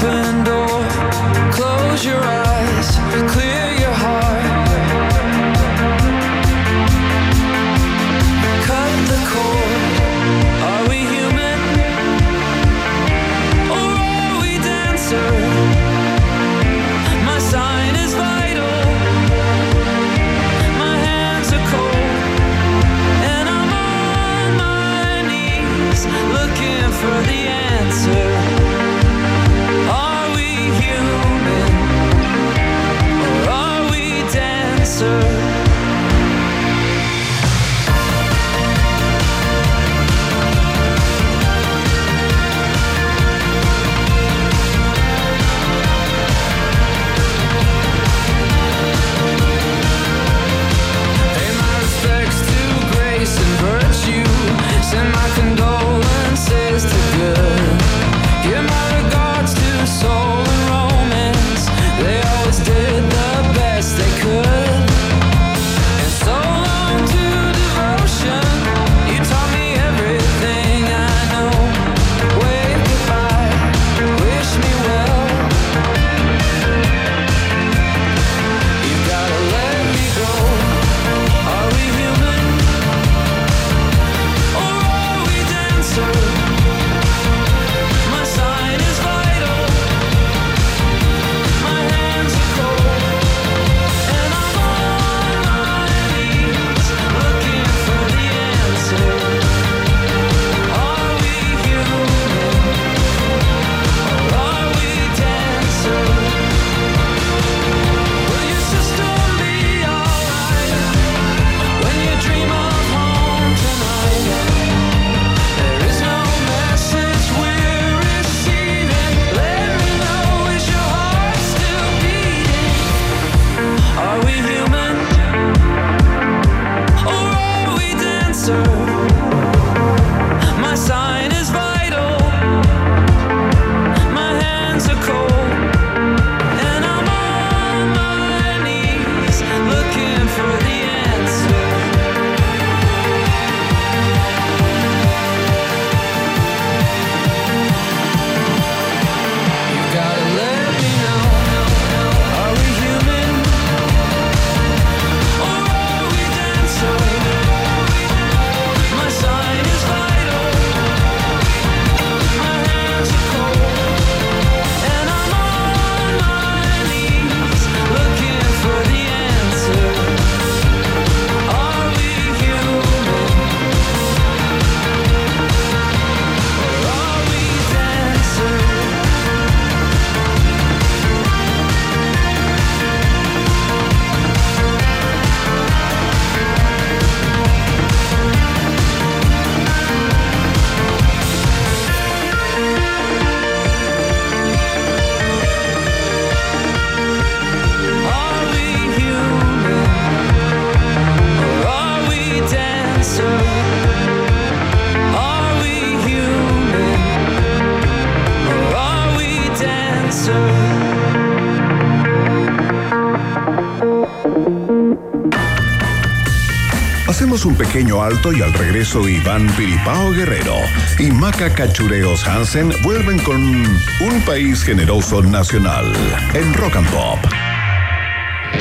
y al regreso Iván Piripao Guerrero y Maca Cachureos Hansen vuelven con un país generoso nacional en Rock and Pop.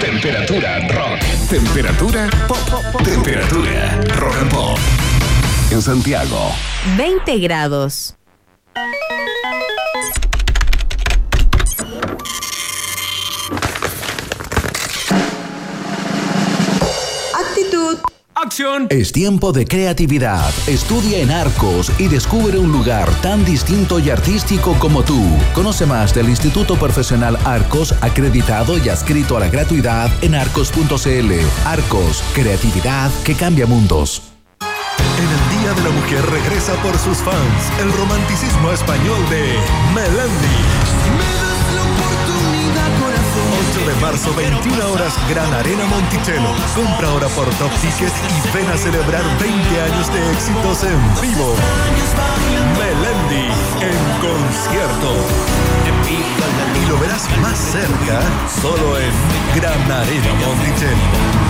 Temperatura rock. Temperatura pop. Temperatura rock and pop. En Santiago. 20 grados. Es tiempo de creatividad. Estudia en Arcos y descubre un lugar tan distinto y artístico como tú. Conoce más del Instituto Profesional Arcos, acreditado y adscrito a la gratuidad en arcos.cl. Arcos, creatividad que cambia mundos. En el Día de la Mujer regresa por sus fans el romanticismo español de Melendi. 8 de marzo, 21 horas, Gran Arena Monticello. Compra ahora por Top Ticket y ven a celebrar 20 años de éxitos en vivo. Melendi en concierto. Y lo verás más cerca solo en Gran Arena Monticello.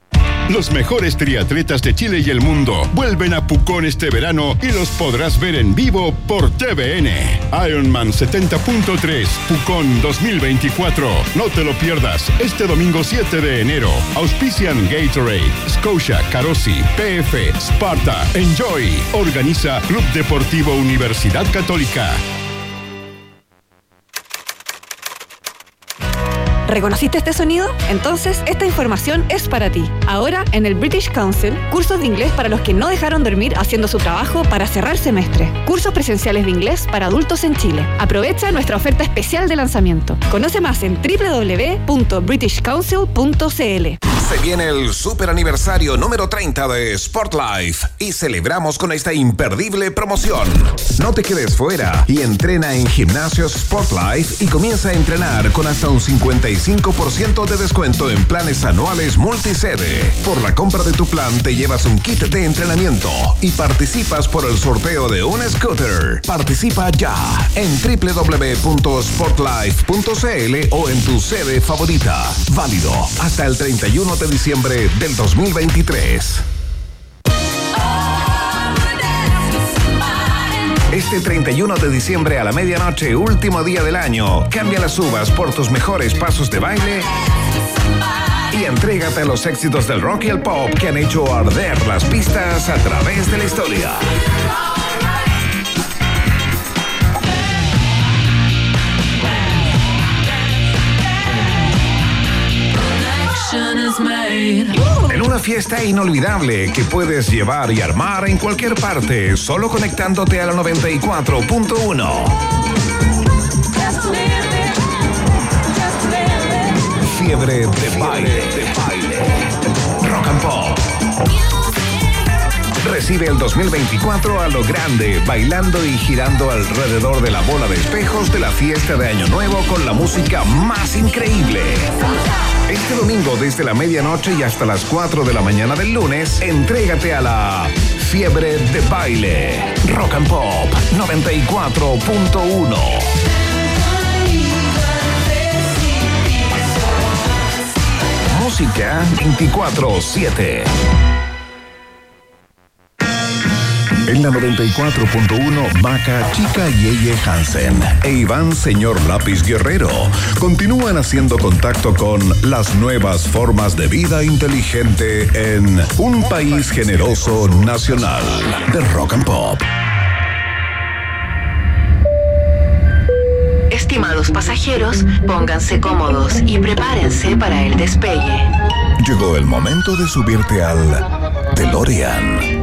Los mejores triatletas de Chile y el mundo vuelven a Pucón este verano y los podrás ver en vivo por TVN. Ironman 70.3 Pucón 2024. No te lo pierdas este domingo 7 de enero. Auspician Gatorade, Scotia, Carosi, PF, Sparta, Enjoy. Organiza Club Deportivo Universidad Católica. ¿Reconociste este sonido? Entonces, esta información es para ti. Ahora, en el British Council, cursos de inglés para los que no dejaron dormir haciendo su trabajo para cerrar semestre. Cursos presenciales de inglés para adultos en Chile. Aprovecha nuestra oferta especial de lanzamiento. Conoce más en www.britishcouncil.cl. Se viene el super aniversario número 30 de Sportlife y celebramos con esta imperdible promoción. No te quedes fuera y entrena en Gimnasios Sportlife y comienza a entrenar con hasta un 55% de descuento en planes anuales multisede. Por la compra de tu plan te llevas un kit de entrenamiento y participas por el sorteo de un scooter. Participa ya en www.sportlife.cl o en tu sede favorita. Válido hasta el 31 de diciembre del 2023. Este 31 de diciembre a la medianoche, último día del año, cambia las uvas por tus mejores pasos de baile y entrégate a los éxitos del rock y el pop que han hecho arder las pistas a través de la historia. En una fiesta inolvidable que puedes llevar y armar en cualquier parte, solo conectándote a la 94.1. Fiebre de baile, de baile. Rock and Pop. Recibe el 2024 a lo grande, bailando y girando alrededor de la bola de espejos de la fiesta de Año Nuevo con la música más increíble. Este domingo desde la medianoche y hasta las 4 de la mañana del lunes, entrégate a la Fiebre de Baile. Rock and Pop 94.1. Música 24-7. En la 94.1, Maca, Chica y Eye Hansen e Iván Señor Lápiz Guerrero continúan haciendo contacto con las nuevas formas de vida inteligente en un país generoso nacional de rock and pop. Estimados pasajeros, pónganse cómodos y prepárense para el despegue. Llegó el momento de subirte al DeLorean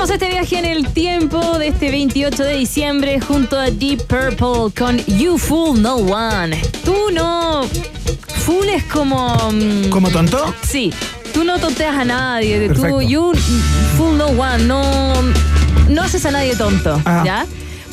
Seguimos este viaje en el tiempo de este 28 de diciembre junto a Deep Purple con You Fool No One. Tú no. Fool es como. mm, ¿Como tonto? Sí. Tú no tonteas a nadie. Perfecto. Tú, you fool no one. No, no haces a nadie tonto. ¿Ya?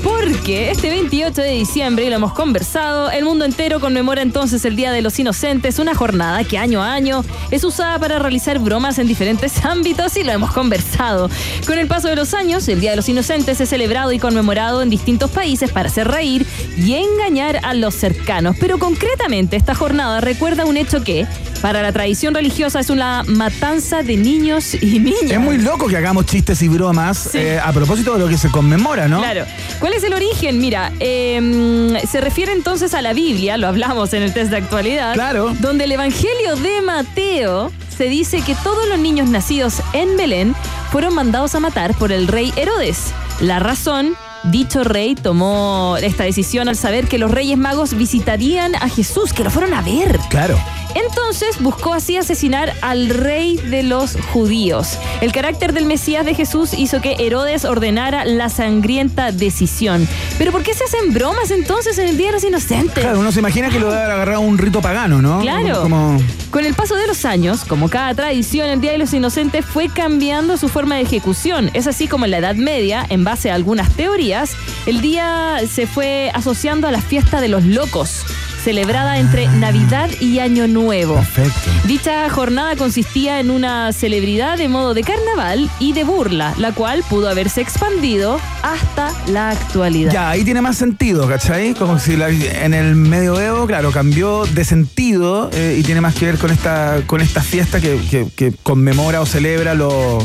Porque este 28 de diciembre, y lo hemos conversado, el mundo entero conmemora entonces el Día de los Inocentes, una jornada que año a año es usada para realizar bromas en diferentes ámbitos y lo hemos conversado. Con el paso de los años, el Día de los Inocentes es celebrado y conmemorado en distintos países para hacer reír y engañar a los cercanos. Pero concretamente, esta jornada recuerda un hecho que, para la tradición religiosa, es una matanza de niños y niñas. Es muy loco que hagamos chistes y bromas eh, a propósito de lo que se conmemora, ¿no? Claro. ¿Cuál es el origen? Mira, eh, se refiere entonces a la Biblia, lo hablamos en el test de actualidad. Claro. Donde el Evangelio de Mateo se dice que todos los niños nacidos en Belén fueron mandados a matar por el rey Herodes. La razón. Dicho rey tomó esta decisión al saber que los reyes magos visitarían a Jesús, que lo fueron a ver. Claro. Entonces buscó así asesinar al rey de los judíos. El carácter del Mesías de Jesús hizo que Herodes ordenara la sangrienta decisión. Pero ¿por qué se hacen bromas entonces en el Día de los Inocentes? Claro, uno se imagina que lo debe haber agarrado un rito pagano, ¿no? Claro. Como, Con el paso de los años, como cada tradición, el Día de los Inocentes fue cambiando su forma de ejecución. Es así como en la Edad Media, en base a algunas teorías, el día se fue asociando a la fiesta de los locos, celebrada entre Navidad y Año Nuevo. Perfecto. Dicha jornada consistía en una celebridad de modo de carnaval y de burla, la cual pudo haberse expandido hasta la actualidad. Ya, ahí tiene más sentido, ¿cachai? Como si la- en el medioevo, claro, cambió de sentido eh, y tiene más que ver con esta, con esta fiesta que, que- que conmemora o celebra lo,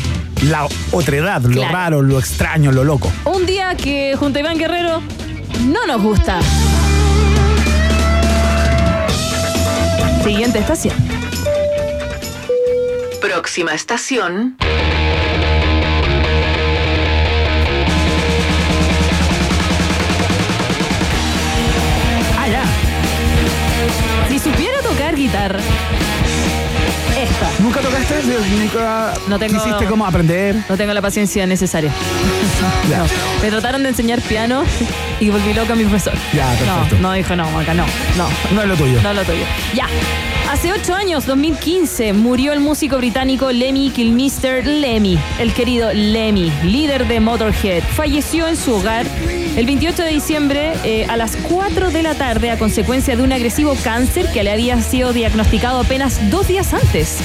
la otredad, lo raro, lo extraño, lo loco. Un día que junto a Iván Guerrero no nos gusta. Siguiente estación. Próxima estación. Ya. Si supiera tocar guitarra. Esta. ¿Nunca tocaste? ¿Nunca No tengo- quisiste como aprender? No tengo la paciencia necesaria. No. Me trataron de enseñar piano y volví loca a mi profesor. Ya, perfecto. No, no dijo no, Maca, no, no. No es lo tuyo. No es lo tuyo. Ya. Hace ocho años, 2015, murió el músico británico Lemmy Kilmister Lemmy, el querido Lemmy, líder de Motorhead. Falleció en su hogar el 28 de diciembre eh, a las 4 de la tarde a consecuencia de un agresivo cáncer que le había sido diagnosticado apenas dos días antes.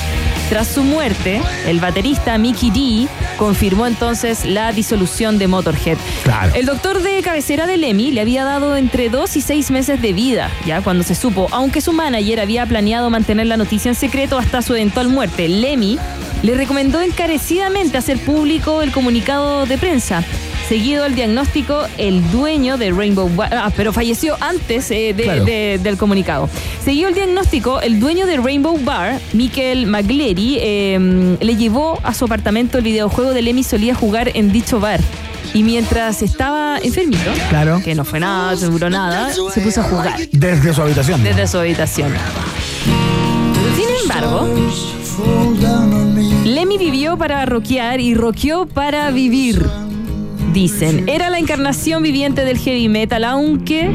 Tras su muerte, el baterista Mickey D confirmó entonces la disolución de Motorhead. Claro. El doctor de cabecera de Lemmy le había dado entre dos y seis meses de vida, ya cuando se supo, aunque su manager había planeado mantener la noticia en secreto hasta su eventual muerte. Lemmy le recomendó encarecidamente hacer público el comunicado de prensa. Seguido el diagnóstico, el dueño de Rainbow Bar, ah, pero falleció antes eh, de- Claro. de- del comunicado. Siguió el diagnóstico, el dueño de Rainbow Bar, Michael Magleri, eh, le llevó a su apartamento el videojuego de Lemmy solía jugar en dicho bar. Y mientras estaba enfermito, Claro. que no fue nada, seguro nada, se puso a jugar Desde su habitación. desde su habitación. Sin embargo, Lemmy vivió para rockear y rockeó para vivir. Dicen, era la encarnación viviente del heavy metal, aunque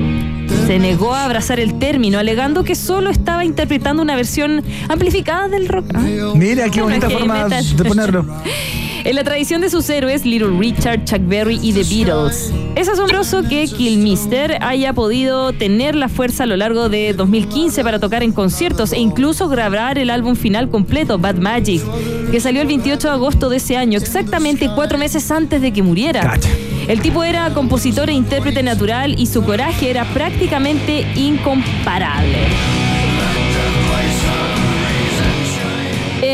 se negó a abrazar el término, alegando que solo estaba interpretando una versión amplificada del rock. Ah, Mira qué bonita forma de ponerlo. En la tradición de sus héroes, Little Richard, Chuck Berry y The Beatles. Es asombroso que Kilmister haya podido tener la fuerza a lo largo de 2015 para tocar en conciertos e incluso grabar el álbum final completo, Bad Magic, que salió el 28 de agosto de ese año, exactamente cuatro meses antes de que muriera. El tipo era compositor e intérprete natural y su coraje era prácticamente incomparable.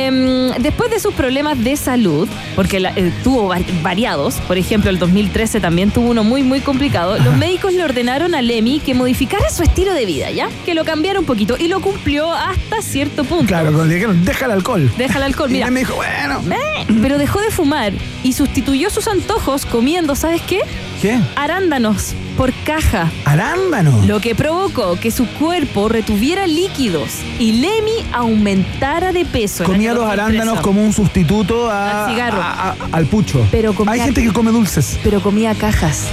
Em, después de sus problemas de salud, porque la- eh, tuvo va- variados, por ejemplo, el 2013 también tuvo uno muy, muy complicado, los médicos le ordenaron a Lemmy que modificara su estilo de vida, ¿ya? Que lo cambiara un poquito y lo cumplió hasta cierto punto. Claro, cuando dijeron, deja el alcohol. Deja el alcohol, Y mira. él me dijo, bueno. Eh, pero dejó de fumar y sustituyó sus antojos comiendo, ¿sabes qué? ¿Qué? Arándanos por caja. Arándanos. Lo que provocó que su cuerpo retuviera líquidos y Lemmy aumentara de peso. Comía los 2013. arándanos como un sustituto a- Al cigarro. a- a- al pucho. Pero comía- Hay gente que come dulces. Pero comía cajas.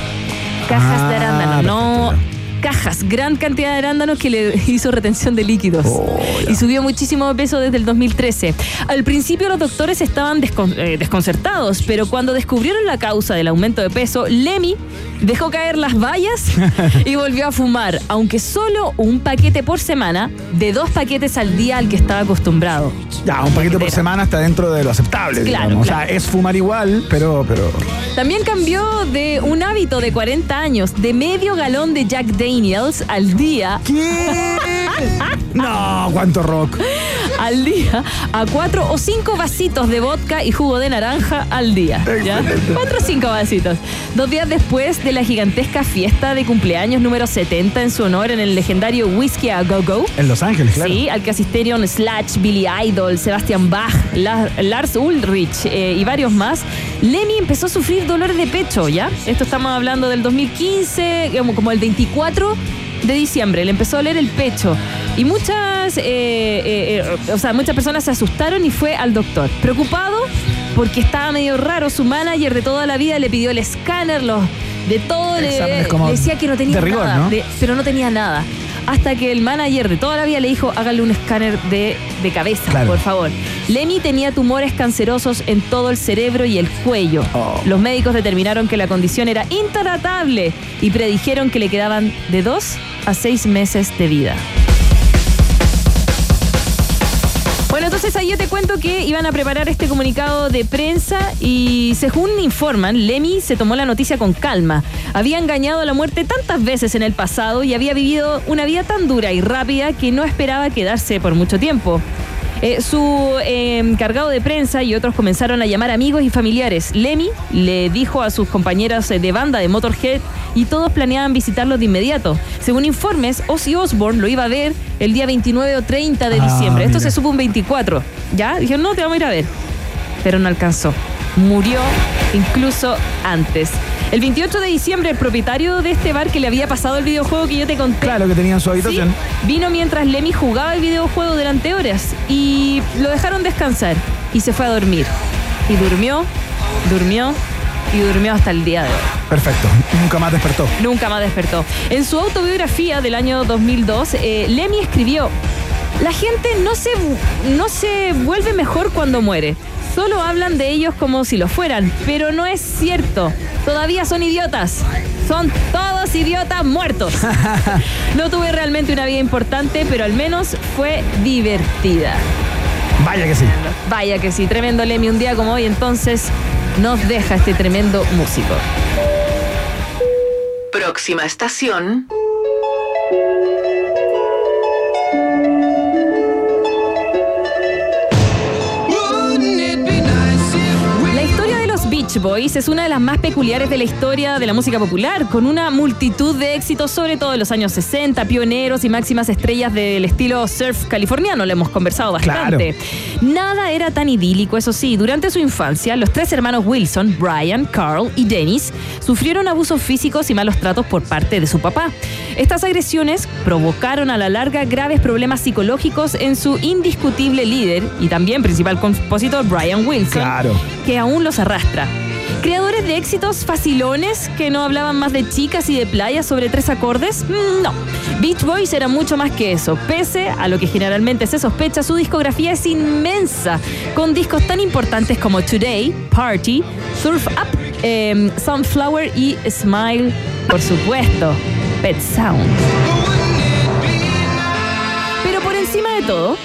Cajas de Ah, arándanos. No cajas. Gran cantidad de arándanos que le hizo retención de líquidos. Oh, y subió muchísimo de peso desde el 2013. Al principio los doctores estaban descon- eh, desconcertados, pero cuando descubrieron la causa del aumento de peso, Lemmy dejó caer las vallas y volvió a fumar, aunque solo un paquete por semana, de dos paquetes al día al que estaba acostumbrado. Ya, un paquete por semana está dentro de lo aceptable. Claro, digamos. claro. O sea, es fumar igual, pero, pero. También cambió de un hábito de 40 años, de medio galón de Jack Daniels al día. No, cuánto rock. Al día, a cuatro o cinco vasitos de vodka y jugo de naranja al día. ¿ya? Cuatro o cinco vasitos. Dos días después de la gigantesca fiesta de cumpleaños número 70 en su honor en el legendario Whiskey a Go Go. En Los Ángeles, claro. Sí, al que asistieron Slash, Billy Idol, Sebastian Bach, La- Lars Ulrich eh, y varios más, Lemmy empezó a sufrir dolores de pecho, ¿ya? Esto estamos hablando del 2015, como, como el 24 de diciembre, le empezó a doler el pecho. Y muchas, eh, eh, eh, o sea, muchas personas se asustaron y fue al doctor. Preocupado porque estaba medio raro, su manager de toda la vida le pidió el escáner, los, de todo, le, decía que no tenía rigor, nada, ¿no? de- pero no tenía nada. Hasta que el manager de toda la vida le dijo, hágale un escáner de, de cabeza, Claro. por favor. Lemmy tenía tumores cancerosos en todo el cerebro y el cuello. Oh. Los médicos determinaron que la condición era intratable y predijeron que le quedaban de dos a seis meses de vida. Entonces yo te cuento que iban a preparar este comunicado de prensa y según informan, Lemmy se tomó la noticia con calma. Había engañado a la muerte tantas veces en el pasado y había vivido una vida tan dura y rápida que no esperaba quedarse por mucho tiempo. Eh, su eh, encargado de prensa y otros comenzaron a llamar amigos y familiares. Lemmy le dijo a sus compañeras eh, de banda de Motorhead y todos planeaban visitarlo de inmediato. Según informes, Ozzy Osbourne lo iba a ver el día 29 o 30 de Ah, diciembre. Esto se supo un 24. ¿Ya? Dijeron, no, te vamos a ir a ver. Pero no alcanzó. Murió incluso antes. El 28 de diciembre, el propietario de este bar que le había pasado el videojuego que yo te conté. Claro, que tenía en su habitación. Sí, vino mientras Lemmy jugaba el videojuego durante horas y lo dejaron descansar y se fue a dormir. Y durmió, durmió y durmió hasta el día de hoy. Perfecto. Nunca más despertó. Nunca más despertó. En su autobiografía del año 2002, eh, Lemmy escribió, la gente no se, no se vuelve mejor cuando muere. Solo hablan de ellos como si lo fueran, pero no es cierto. Todavía son idiotas. Son todos idiotas muertos. No tuve realmente una vida importante, pero al menos fue divertida. Vaya que sí. Vaya que sí, tremendo Lemmy un día como hoy, entonces nos deja este tremendo músico. Próxima estación. Beach Boys es una de las más peculiares de la historia de la música popular, con una multitud de éxitos, sobre todo en los años 60, pioneros y máximas estrellas del estilo surf californiano, lo hemos conversado bastante. Nada era tan idílico, eso sí, durante su infancia, los tres hermanos Wilson, Brian, Carl y Dennis, sufrieron abusos físicos y malos tratos por parte de su papá. Estas agresiones provocaron a la larga graves problemas psicológicos en su indiscutible líder y también principal compositor Brian Wilson, que aún los arrastra. ¿Creadores de éxitos facilones que no hablaban más de chicas y de playas sobre tres acordes? Mm, No. Beach Boys era mucho más que eso. Pese a lo que generalmente se sospecha, su discografía es inmensa, con discos tan importantes como Today, Party, Surf Up, em, Sunflower y Smile, por supuesto, Pet Sound. Pero por encima de todo,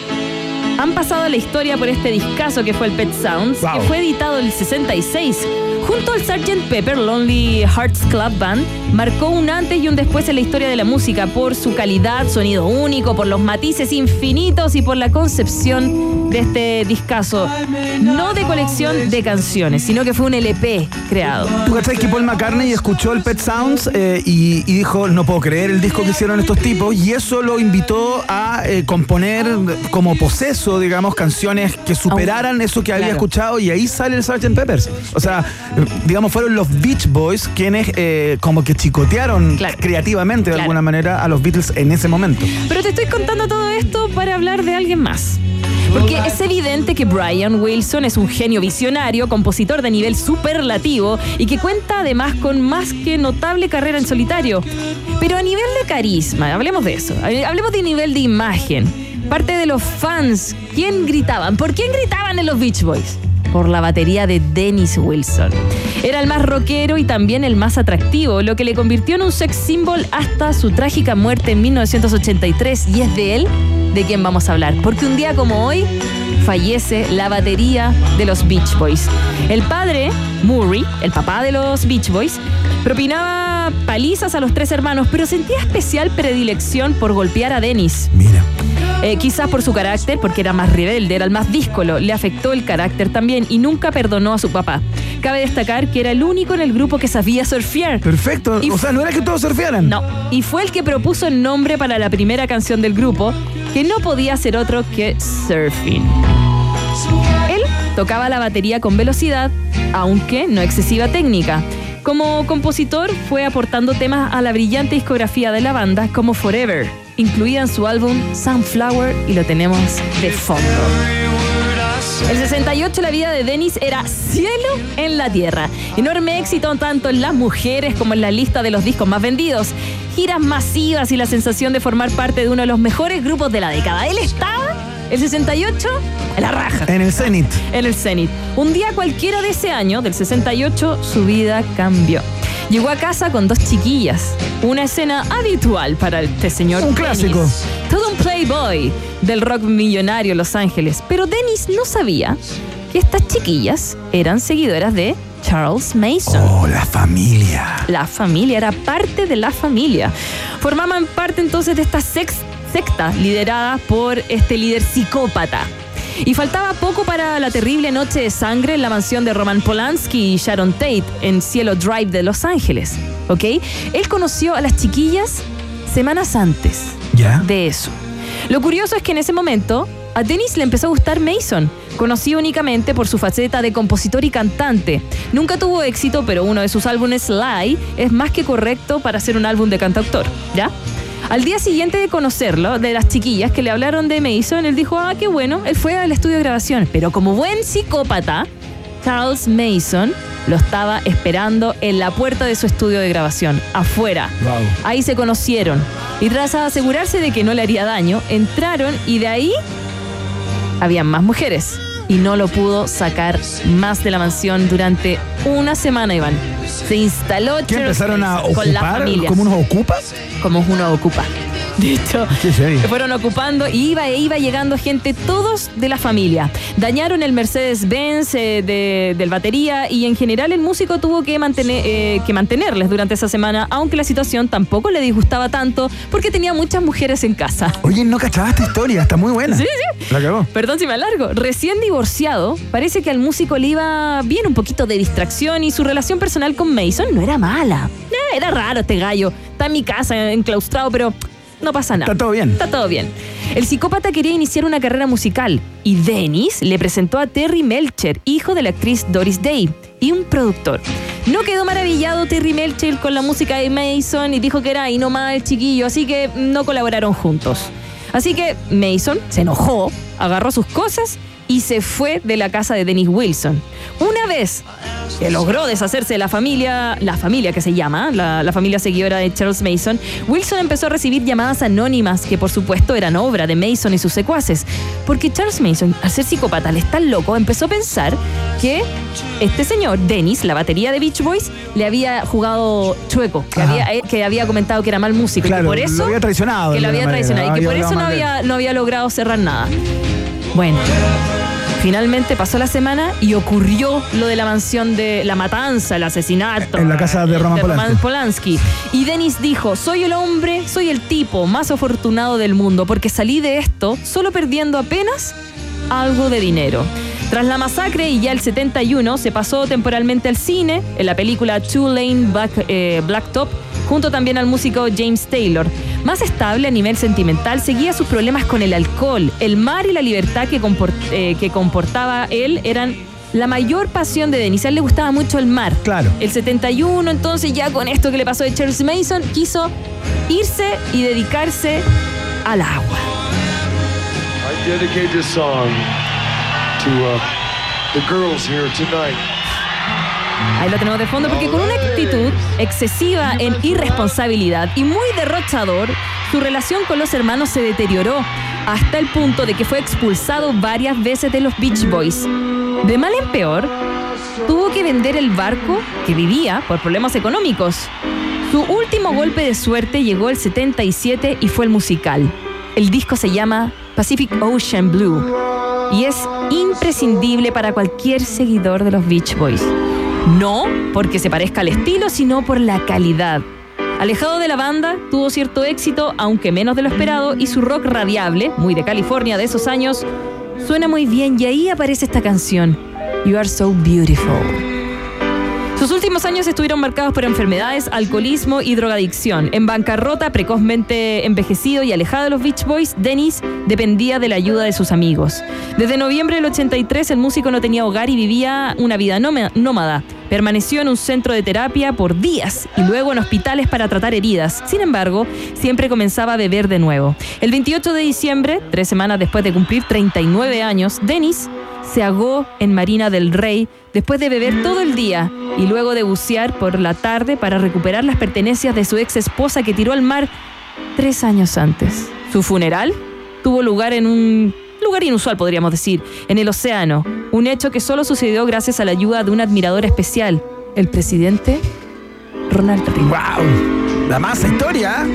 han pasado a la historia por este discazo que fue el Pet Sounds, que fue editado en el 66. Junto al Sgt. Pepper Lonely Hearts Club Band, marcó un antes y un después en la historia de la música por su calidad, sonido único, por los matices infinitos y por la concepción de este discazo. No de colección de canciones, sino que fue un LP creado. ¿Tú cachai que Paul McCartney escuchó el Pet Sounds eh, y, y dijo, no puedo creer el disco que hicieron estos tipos? Y eso lo invitó a eh, componer como poseso, digamos, canciones que superaran eso que había Claro. escuchado y ahí sale el Sgt. Peppers. O sea, digamos, fueron los Beach Boys quienes eh, como que chicotearon creativamente de Claro. alguna manera a los Beatles en ese momento. Pero te estoy contando todo esto para hablar de alguien más. Porque es evidente que Brian Wilson es un genio visionario, compositor de nivel superlativo y que cuenta además con más que notable carrera en solitario. Pero a nivel de carisma, hablemos de eso, hablemos de nivel de imagen. Parte de los fans, ¿quién gritaban? ¿Por quién gritaban en los Beach Boys? Por la batería de Dennis Wilson. Era el más rockero y también el más atractivo, lo que le convirtió en un sex symbol hasta su trágica muerte en 1983 y es de él de quien vamos a hablar, porque un día como hoy fallece la batería de los Beach Boys. El padre, Murray, el papá de los Beach Boys, propinaba palizas a los tres hermanos, pero sentía especial predilección por golpear a Dennis. Mira. Eh, quizás por su carácter, porque era más rebelde, era el más díscolo, le afectó el carácter también y nunca perdonó a su papá. Cabe destacar que era el único en el grupo que sabía surfear. Perfecto. o sea, no era que todos surfearan. No. Y fue el que propuso el nombre para la primera canción del grupo, que no podía ser otro que Surfing. Él tocaba la batería con velocidad, aunque no excesiva técnica. Como compositor fue aportando temas a la brillante discografía de la banda como Forever, incluida en su álbum Sunflower y lo tenemos de fondo. El 68 la vida de Dennis era cielo en la tierra. Enorme éxito tanto en las mujeres como en la lista de los discos más vendidos. Giras masivas y la sensación de formar parte de uno de los mejores grupos de la década. Él estaba, el 68, en la raja. En el Zenith. En el Zenith. Un día cualquiera de ese año, del 68, su vida cambió. Llegó a casa con dos chiquillas. Una escena habitual para este señor. Un Dennis. clásico. Todo un playboy del rock millonario Los Ángeles. Pero Dennis no sabía que estas chiquillas eran seguidoras de Charles Mason. Oh, la familia. La familia era parte de la familia. Formaban parte entonces de esta sex- secta liderada por este líder psicópata. Y faltaba poco para la terrible noche de sangre en la mansión de Roman Polanski y Sharon Tate en Cielo Drive de Los Ángeles. ¿Ok? Él conoció a las chiquillas semanas antes ¿Ya? de eso. Lo curioso es que en ese momento a Dennis le empezó a gustar Mason, conocido únicamente por su faceta de compositor y cantante. Nunca tuvo éxito, pero uno de sus álbumes, Lie, es más que correcto para ser un álbum de cantautor, ¿ya? Al día siguiente de conocerlo, de las chiquillas que le hablaron de Mason, él dijo, ah, qué bueno, él fue al estudio de grabación, pero como buen psicópata, Charles Mason lo estaba esperando en la puerta de su estudio de grabación, afuera. Ahí se conocieron. Y tras asegurarse de que no le haría daño, entraron y de ahí habían más mujeres y no lo pudo sacar más de la mansión durante una semana, Iván. Se instaló ¿Qué empezaron a Mason con la ocupar? familia. ¿Como unos ocupas? Como uno ocupa. Qué serio. se fueron ocupando y iba e iba llegando gente, todos de la familia. Dañaron el Mercedes-Benz eh, de- del batería y en general el músico tuvo que, mantener, eh, que mantenerles durante esa semana, aunque la situación tampoco le disgustaba tanto porque tenía muchas mujeres en casa. Oye, no cachaba esta historia, está muy buena. Sí, sí. La cagó. Perdón si me alargo. Recién divorciado, parece que al músico le iba bien un poquito de distracción y su relación personal con Mason no era mala. Eh, era raro este gallo. Está en mi casa enclaustrado, pero no pasa nada. Está todo bien. Está todo bien. El psicópata quería iniciar una carrera musical y Dennis le presentó a Terry Melcher, hijo de la actriz Doris Day, y un productor. No quedó maravillado Terry Melcher con la música de Mason y dijo que era ahí nomás el chiquillo, así que no colaboraron juntos. Así que Mason se enojó, agarró sus cosas y se fue de la casa de Dennis Wilson. Una vez que logró deshacerse de la familia, la familia que se llama, la, la familia seguidora de Charles Mason, Wilson empezó a recibir llamadas anónimas que por supuesto eran obra de Mason y sus secuaces. Porque Charles Mason, al ser psicópata, le tan loco, empezó a pensar que este señor, Dennis, la batería de Beach Boys, le había jugado chueco, que, había, eh, que había comentado que era mal músico. y que por eso lo había traicionado. que lo había manera, traicionado y que por eso había, no había logrado cerrar nada. Bueno, finalmente pasó la semana y ocurrió lo de la mansión de la matanza, el asesinato. En la casa de Roman Polanski. Polanski. Y Dennis dijo, soy el hombre, soy el tipo más afortunado del mundo porque salí de esto solo perdiendo apenas algo de dinero. Tras la masacre y ya el 71 se pasó temporalmente al cine en la película Two Lane Black, eh, Blacktop junto también al músico James Taylor. Más estable a nivel sentimental, seguía sus problemas con el alcohol. El mar y la libertad que, comport- eh, que comportaba él eran la mayor pasión de Dennis. A él le gustaba mucho el mar. Claro. El 71, entonces ya con esto que le pasó de Charles Mason, quiso irse y dedicarse al agua. I dedicate this song to uh, the girls here tonight. Ahí lo tenemos de fondo porque con una actitud excesiva en irresponsabilidad y muy derrochador, su relación con los hermanos se deterioró hasta el punto de que fue expulsado varias veces de los Beach Boys. De mal en peor, tuvo que vender el barco que vivía por problemas económicos. Su último golpe de suerte llegó el 77 y fue el musical. El disco se llama Pacific Ocean Blue y es imprescindible para cualquier seguidor de los Beach Boys. No porque se parezca al estilo, sino por la calidad. Alejado de la banda, tuvo cierto éxito, aunque menos de lo esperado, y su rock radiable, muy de California de esos años, suena muy bien y ahí aparece esta canción, You Are So Beautiful. Sus últimos años estuvieron marcados por enfermedades, alcoholismo y drogadicción. En bancarrota, precozmente envejecido y alejado de los Beach Boys, Dennis dependía de la ayuda de sus amigos. Desde noviembre del 83, el músico no tenía hogar y vivía una vida nóma- nómada. Permaneció en un centro de terapia por días y luego en hospitales para tratar heridas. Sin embargo, siempre comenzaba a beber de nuevo. El 28 de diciembre, tres semanas después de cumplir 39 años, Dennis se ahogó en Marina del Rey después de beber todo el día y luego de bucear por la tarde para recuperar las pertenencias de su ex esposa que tiró al mar tres años antes. Su funeral tuvo lugar en un lugar inusual, podríamos decir, en el océano, un hecho que solo sucedió gracias a la ayuda de un admirador especial, el presidente Ronald Reagan. ¡Wow! La masa historia.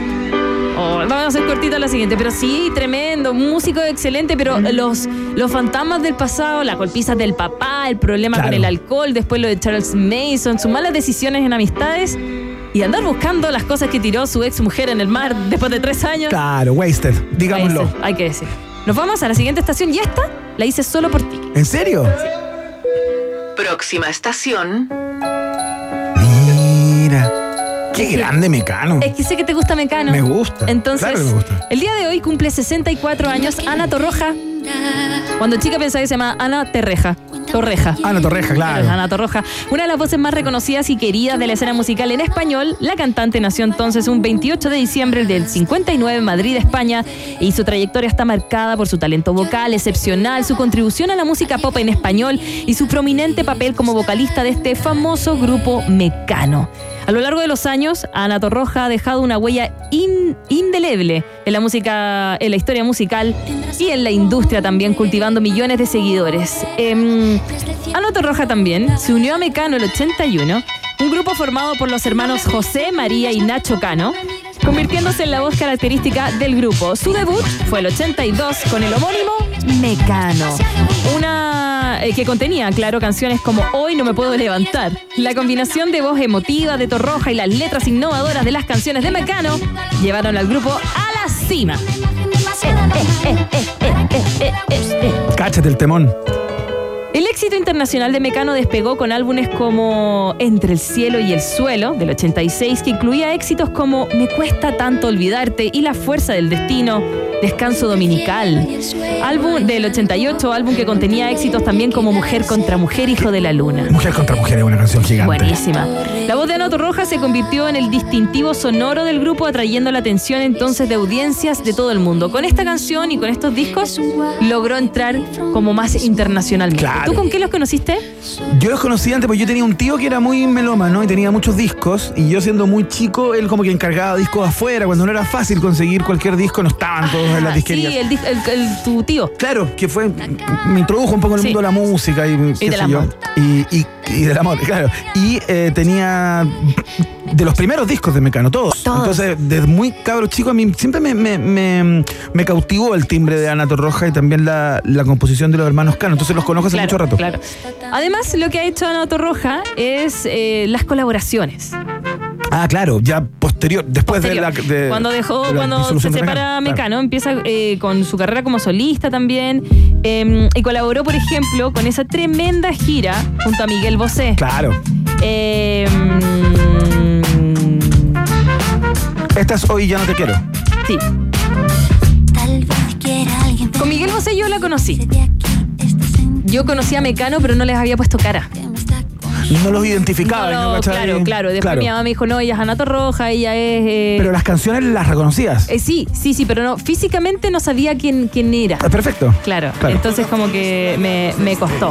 Oh, vamos a hacer cortita la siguiente, pero sí, tremendo, músico excelente, pero los, los fantasmas del pasado, las golpizas del papá, el problema con el alcohol, después lo de Charles Mason, sus malas decisiones en amistades y andar buscando las cosas que tiró su ex mujer en el mar después de tres años. Claro, wasted, digámoslo. Hay que decir. Nos vamos a la siguiente estación y esta la hice solo por ti. ¿En serio? Próxima estación. Qué grande mecano. Es que sé que te gusta Mecano. Me gusta. Entonces, Claro que me gusta. el día de hoy cumple 64 años Ana Torroja. Cuando chica pensaba que se llama Ana Terreja. Torreja. Ana Torreja, claro. Ana Torroja. Una de las voces más reconocidas y queridas de la escena musical en español, la cantante nació entonces un 28 de diciembre del 59 en Madrid, España, y su trayectoria está marcada por su talento vocal excepcional, su contribución a la música pop en español y su prominente papel como vocalista de este famoso grupo Mecano. A lo largo de los años, Ana Torroja ha dejado una huella in- indeleble en la música, en la historia musical y en la industria también, cultivando millones de seguidores. Em, Ana Torroja también se unió a Mecano el 81, un grupo formado por los hermanos José, María y Nacho Cano, convirtiéndose en la voz característica del grupo. Su debut fue el 82 con el homónimo Mecano. Una eh, que contenía, claro, canciones como Hoy no me puedo levantar. La combinación de voz emotiva de Torroja y las letras innovadoras de las canciones de Mecano llevaron al grupo a la cima. Cáchate el temón. El éxito internacional de Mecano despegó con álbumes como Entre el cielo y el suelo del 86 que incluía éxitos como Me cuesta tanto olvidarte y La fuerza del destino, Descanso dominical. Álbum del 88, álbum que contenía éxitos también como Mujer contra mujer, Hijo de la luna. Mujer contra mujer es una canción gigante. Buenísima. La voz de Ana Roja se convirtió en el distintivo sonoro del grupo, atrayendo la atención entonces de audiencias de todo el mundo. Con esta canción y con estos discos logró entrar como más internacionalmente. ¿Tú con qué los conociste? Yo los conocí antes, porque yo tenía un tío que era muy melómano y tenía muchos discos. Y yo siendo muy chico, él como que encargaba discos afuera. Cuando no era fácil conseguir cualquier disco, no estaban todos en las disquerías. Sí, el, dis- el- el- tu tío. Claro, que fue, me introdujo un poco en el Sí. mundo de la música y, qué del sé yo. amor. Y, y- y del amor, claro. Y eh, tenía de los primeros discos de Mecano, todos. Entonces, desde muy cabro chico, a mí siempre me, me, me- me cautivó el timbre de Ana Torroja y también la, la composición de los hermanos Cano. Entonces los conozco hace mucho rato. Claro. Además, lo que ha hecho Ana Roja es eh, las colaboraciones. Ah, claro, ya posterior, después Posterior. de la. de- cuando dejó, de la cuando se separa Mecano, Mecano, claro. empieza eh, con su carrera como solista también. eh, y colaboró, por ejemplo, con esa tremenda gira junto a Miguel Bosé. Claro. Eh, Esta es Hoy Ya No Te Quiero. sí. Con Miguel Bosé yo la conocí. yo conocía a Mecano, pero no les había puesto cara. No los identificaba. No, claro, claro. Después Claro. mi mamá me dijo, no, ella es Anato Roja, ella es... eh, Pero las canciones las reconocías. eh, sí, sí, sí, pero no, físicamente no sabía quién, quién era. Ah, Perfecto. Claro, Claro. entonces como que me, me costó.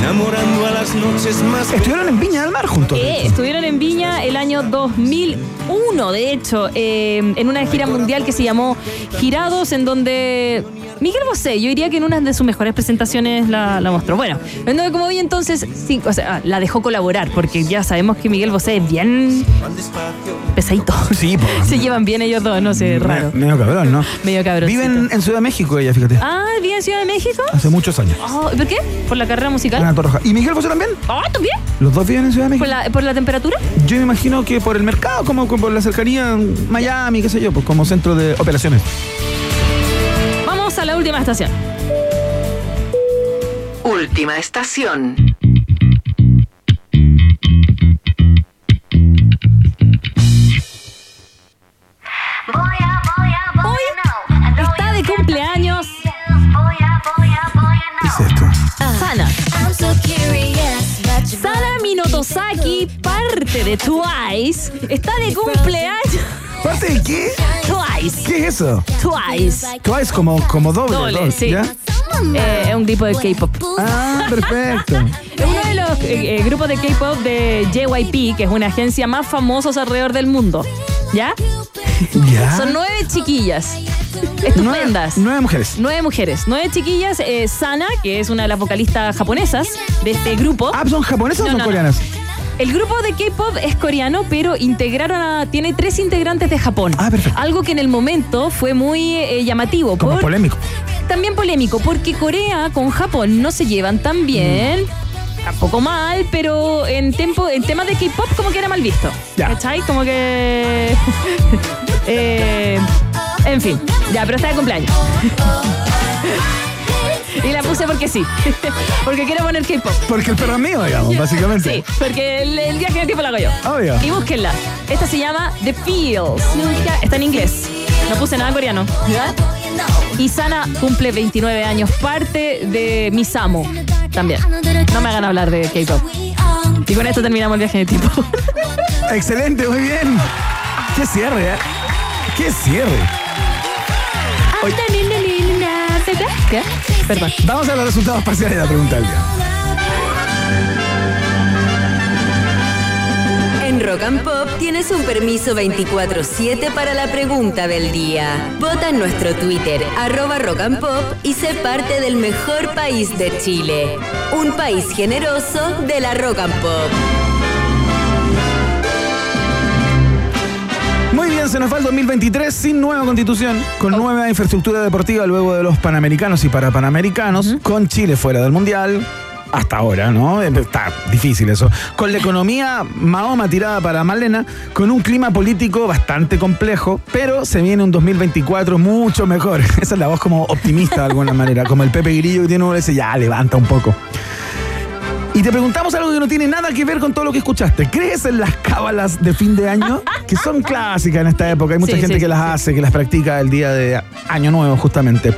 Enamorando a las noches más. Estuvieron en Viña del Mar juntos. Eh, estuvieron en Viña el año 2001, de hecho, eh, en una gira mundial que se llamó Girados, en donde Miguel Bosé, yo diría que en una de sus mejores presentaciones la, la mostró. Bueno, en donde como vi entonces, sí, o sea, la dejó colaborar, porque ya sabemos que Miguel Bosé es bien pesadito. Sí. Se llevan bien ellos dos, no sé, raro. Me- Medio cabrón, ¿no? Medio cabrón. Viven en Ciudad de México ella, fíjate. Ah, ¿vive en Ciudad de México? Hace muchos años. Oh, ¿Por qué? ¿Por la carrera musical? Ana Torroja. ¿Y Miguel Bosé también? Ah, ¿también? ¿Los dos viven en Ciudad de México? ¿Por la, ¿Por la temperatura? Yo me imagino que por el mercado, como como por la cercanía, Miami, qué sé yo, pues como centro de operaciones. Vamos a la última estación. Última estación. Minotosaki, parte de Twice, está de cumpleaños. ¿Parte de qué? Twice. ¿Qué es eso? Twice. Twice como, como doble. Doble, sí. ¿ya? Eh, es un grupo de K-pop. Ah, perfecto. Es uno de los eh, eh, grupos de K-pop de JYP, que es una agencia más famosa alrededor del mundo. ¿Ya? ¿Ya? Son nueve chiquillas. Estupendas. Nueve mujeres. Nueve mujeres, nueve chiquillas. eh, Sana, que es una de las vocalistas japonesas de este grupo. Ah, ¿son japonesas o son no, no. coreanas? El grupo de K-pop es coreano, pero integraron a. Tiene tres integrantes de Japón. Ah, perfecto. Algo que en el momento fue muy eh, llamativo. Como por- polémico. También polémico, porque Corea con Japón no se llevan tan bien. Tampoco mal, pero en, tempo, en temas de K-pop como que era mal visto. Ya. ¿Cachai? Como que. eh, en fin, ya, pero está de cumpleaños. y la puse porque sí. porque quiero poner K-pop. Porque el perro es mío, digamos, básicamente. Sí, porque el, el viaje en el tiempo lo hago yo. Obvio. Y búsquenla. Esta se llama The Feels. Está en inglés. No puse nada coreano. ¿ya? Y Sana cumple 29 años, parte de Misamo también. No me hagan hablar de K-pop. Y con esto terminamos el viaje en el tiempo. Excelente, muy bien. Qué cierre, ¿eh? Qué cierre. ¿Qué? Perdón. Vamos a los resultados parciales de la pregunta del día. Rock and Pop tienes un permiso 24-7 para la pregunta del día. Vota en nuestro Twitter, arroba Rock and Pop, y sé parte del mejor país de Chile. Un país generoso de la Rock and Pop. Muy bien, se nos va el 2023 sin nueva constitución, con nueva infraestructura deportiva luego de los panamericanos y para panamericanos, con Chile fuera del mundial. Hasta ahora, ¿no? Está difícil eso. Con la economía Mahoma tirada para Malena, con un clima político bastante complejo, pero se viene un 2024 mucho mejor. Esa es la voz como optimista de alguna manera, como el Pepe Grillo que tiene uno ese, ya levanta un poco. Y te preguntamos algo que no tiene nada que ver con todo lo que escuchaste. ¿Crees en las cábalas de fin de año? Que son clásicas en esta época. Hay mucha Sí, gente sí, que las sí. hace, que las practica el día de Año Nuevo, justamente.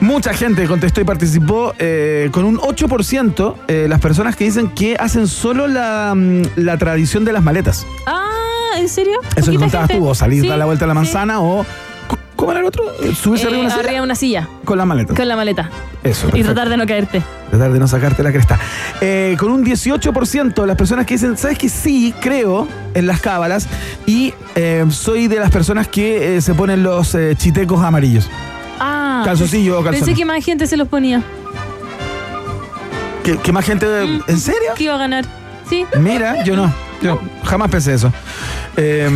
Mucha gente contestó y participó eh, con un 8% eh, las personas que dicen que hacen solo la, mm, la tradición de las maletas. Ah, ¿en serio? Eso que contabas gente. tú, o salir, dar la vuelta a la manzana o... ¿Cómo era el otro? Eh, Subirse Eh, arriba de una silla arriba de una silla. con la maleta. Con la maleta. Eso, Y tratar de no caerte. Tratar de no sacarte la cresta. Eh, con un 18% de las personas que dicen, ¿sabes que sí? Creo en las cábalas y eh, soy de las personas que se ponen los chitecos amarillos. Ah. Calzoncillo o Pensé calzón. que más gente se los ponía. ¿Qué, qué más gente? ¿En serio? Que iba a ganar. Sí. Mira, yo no. Yo jamás pensé eso. Eh,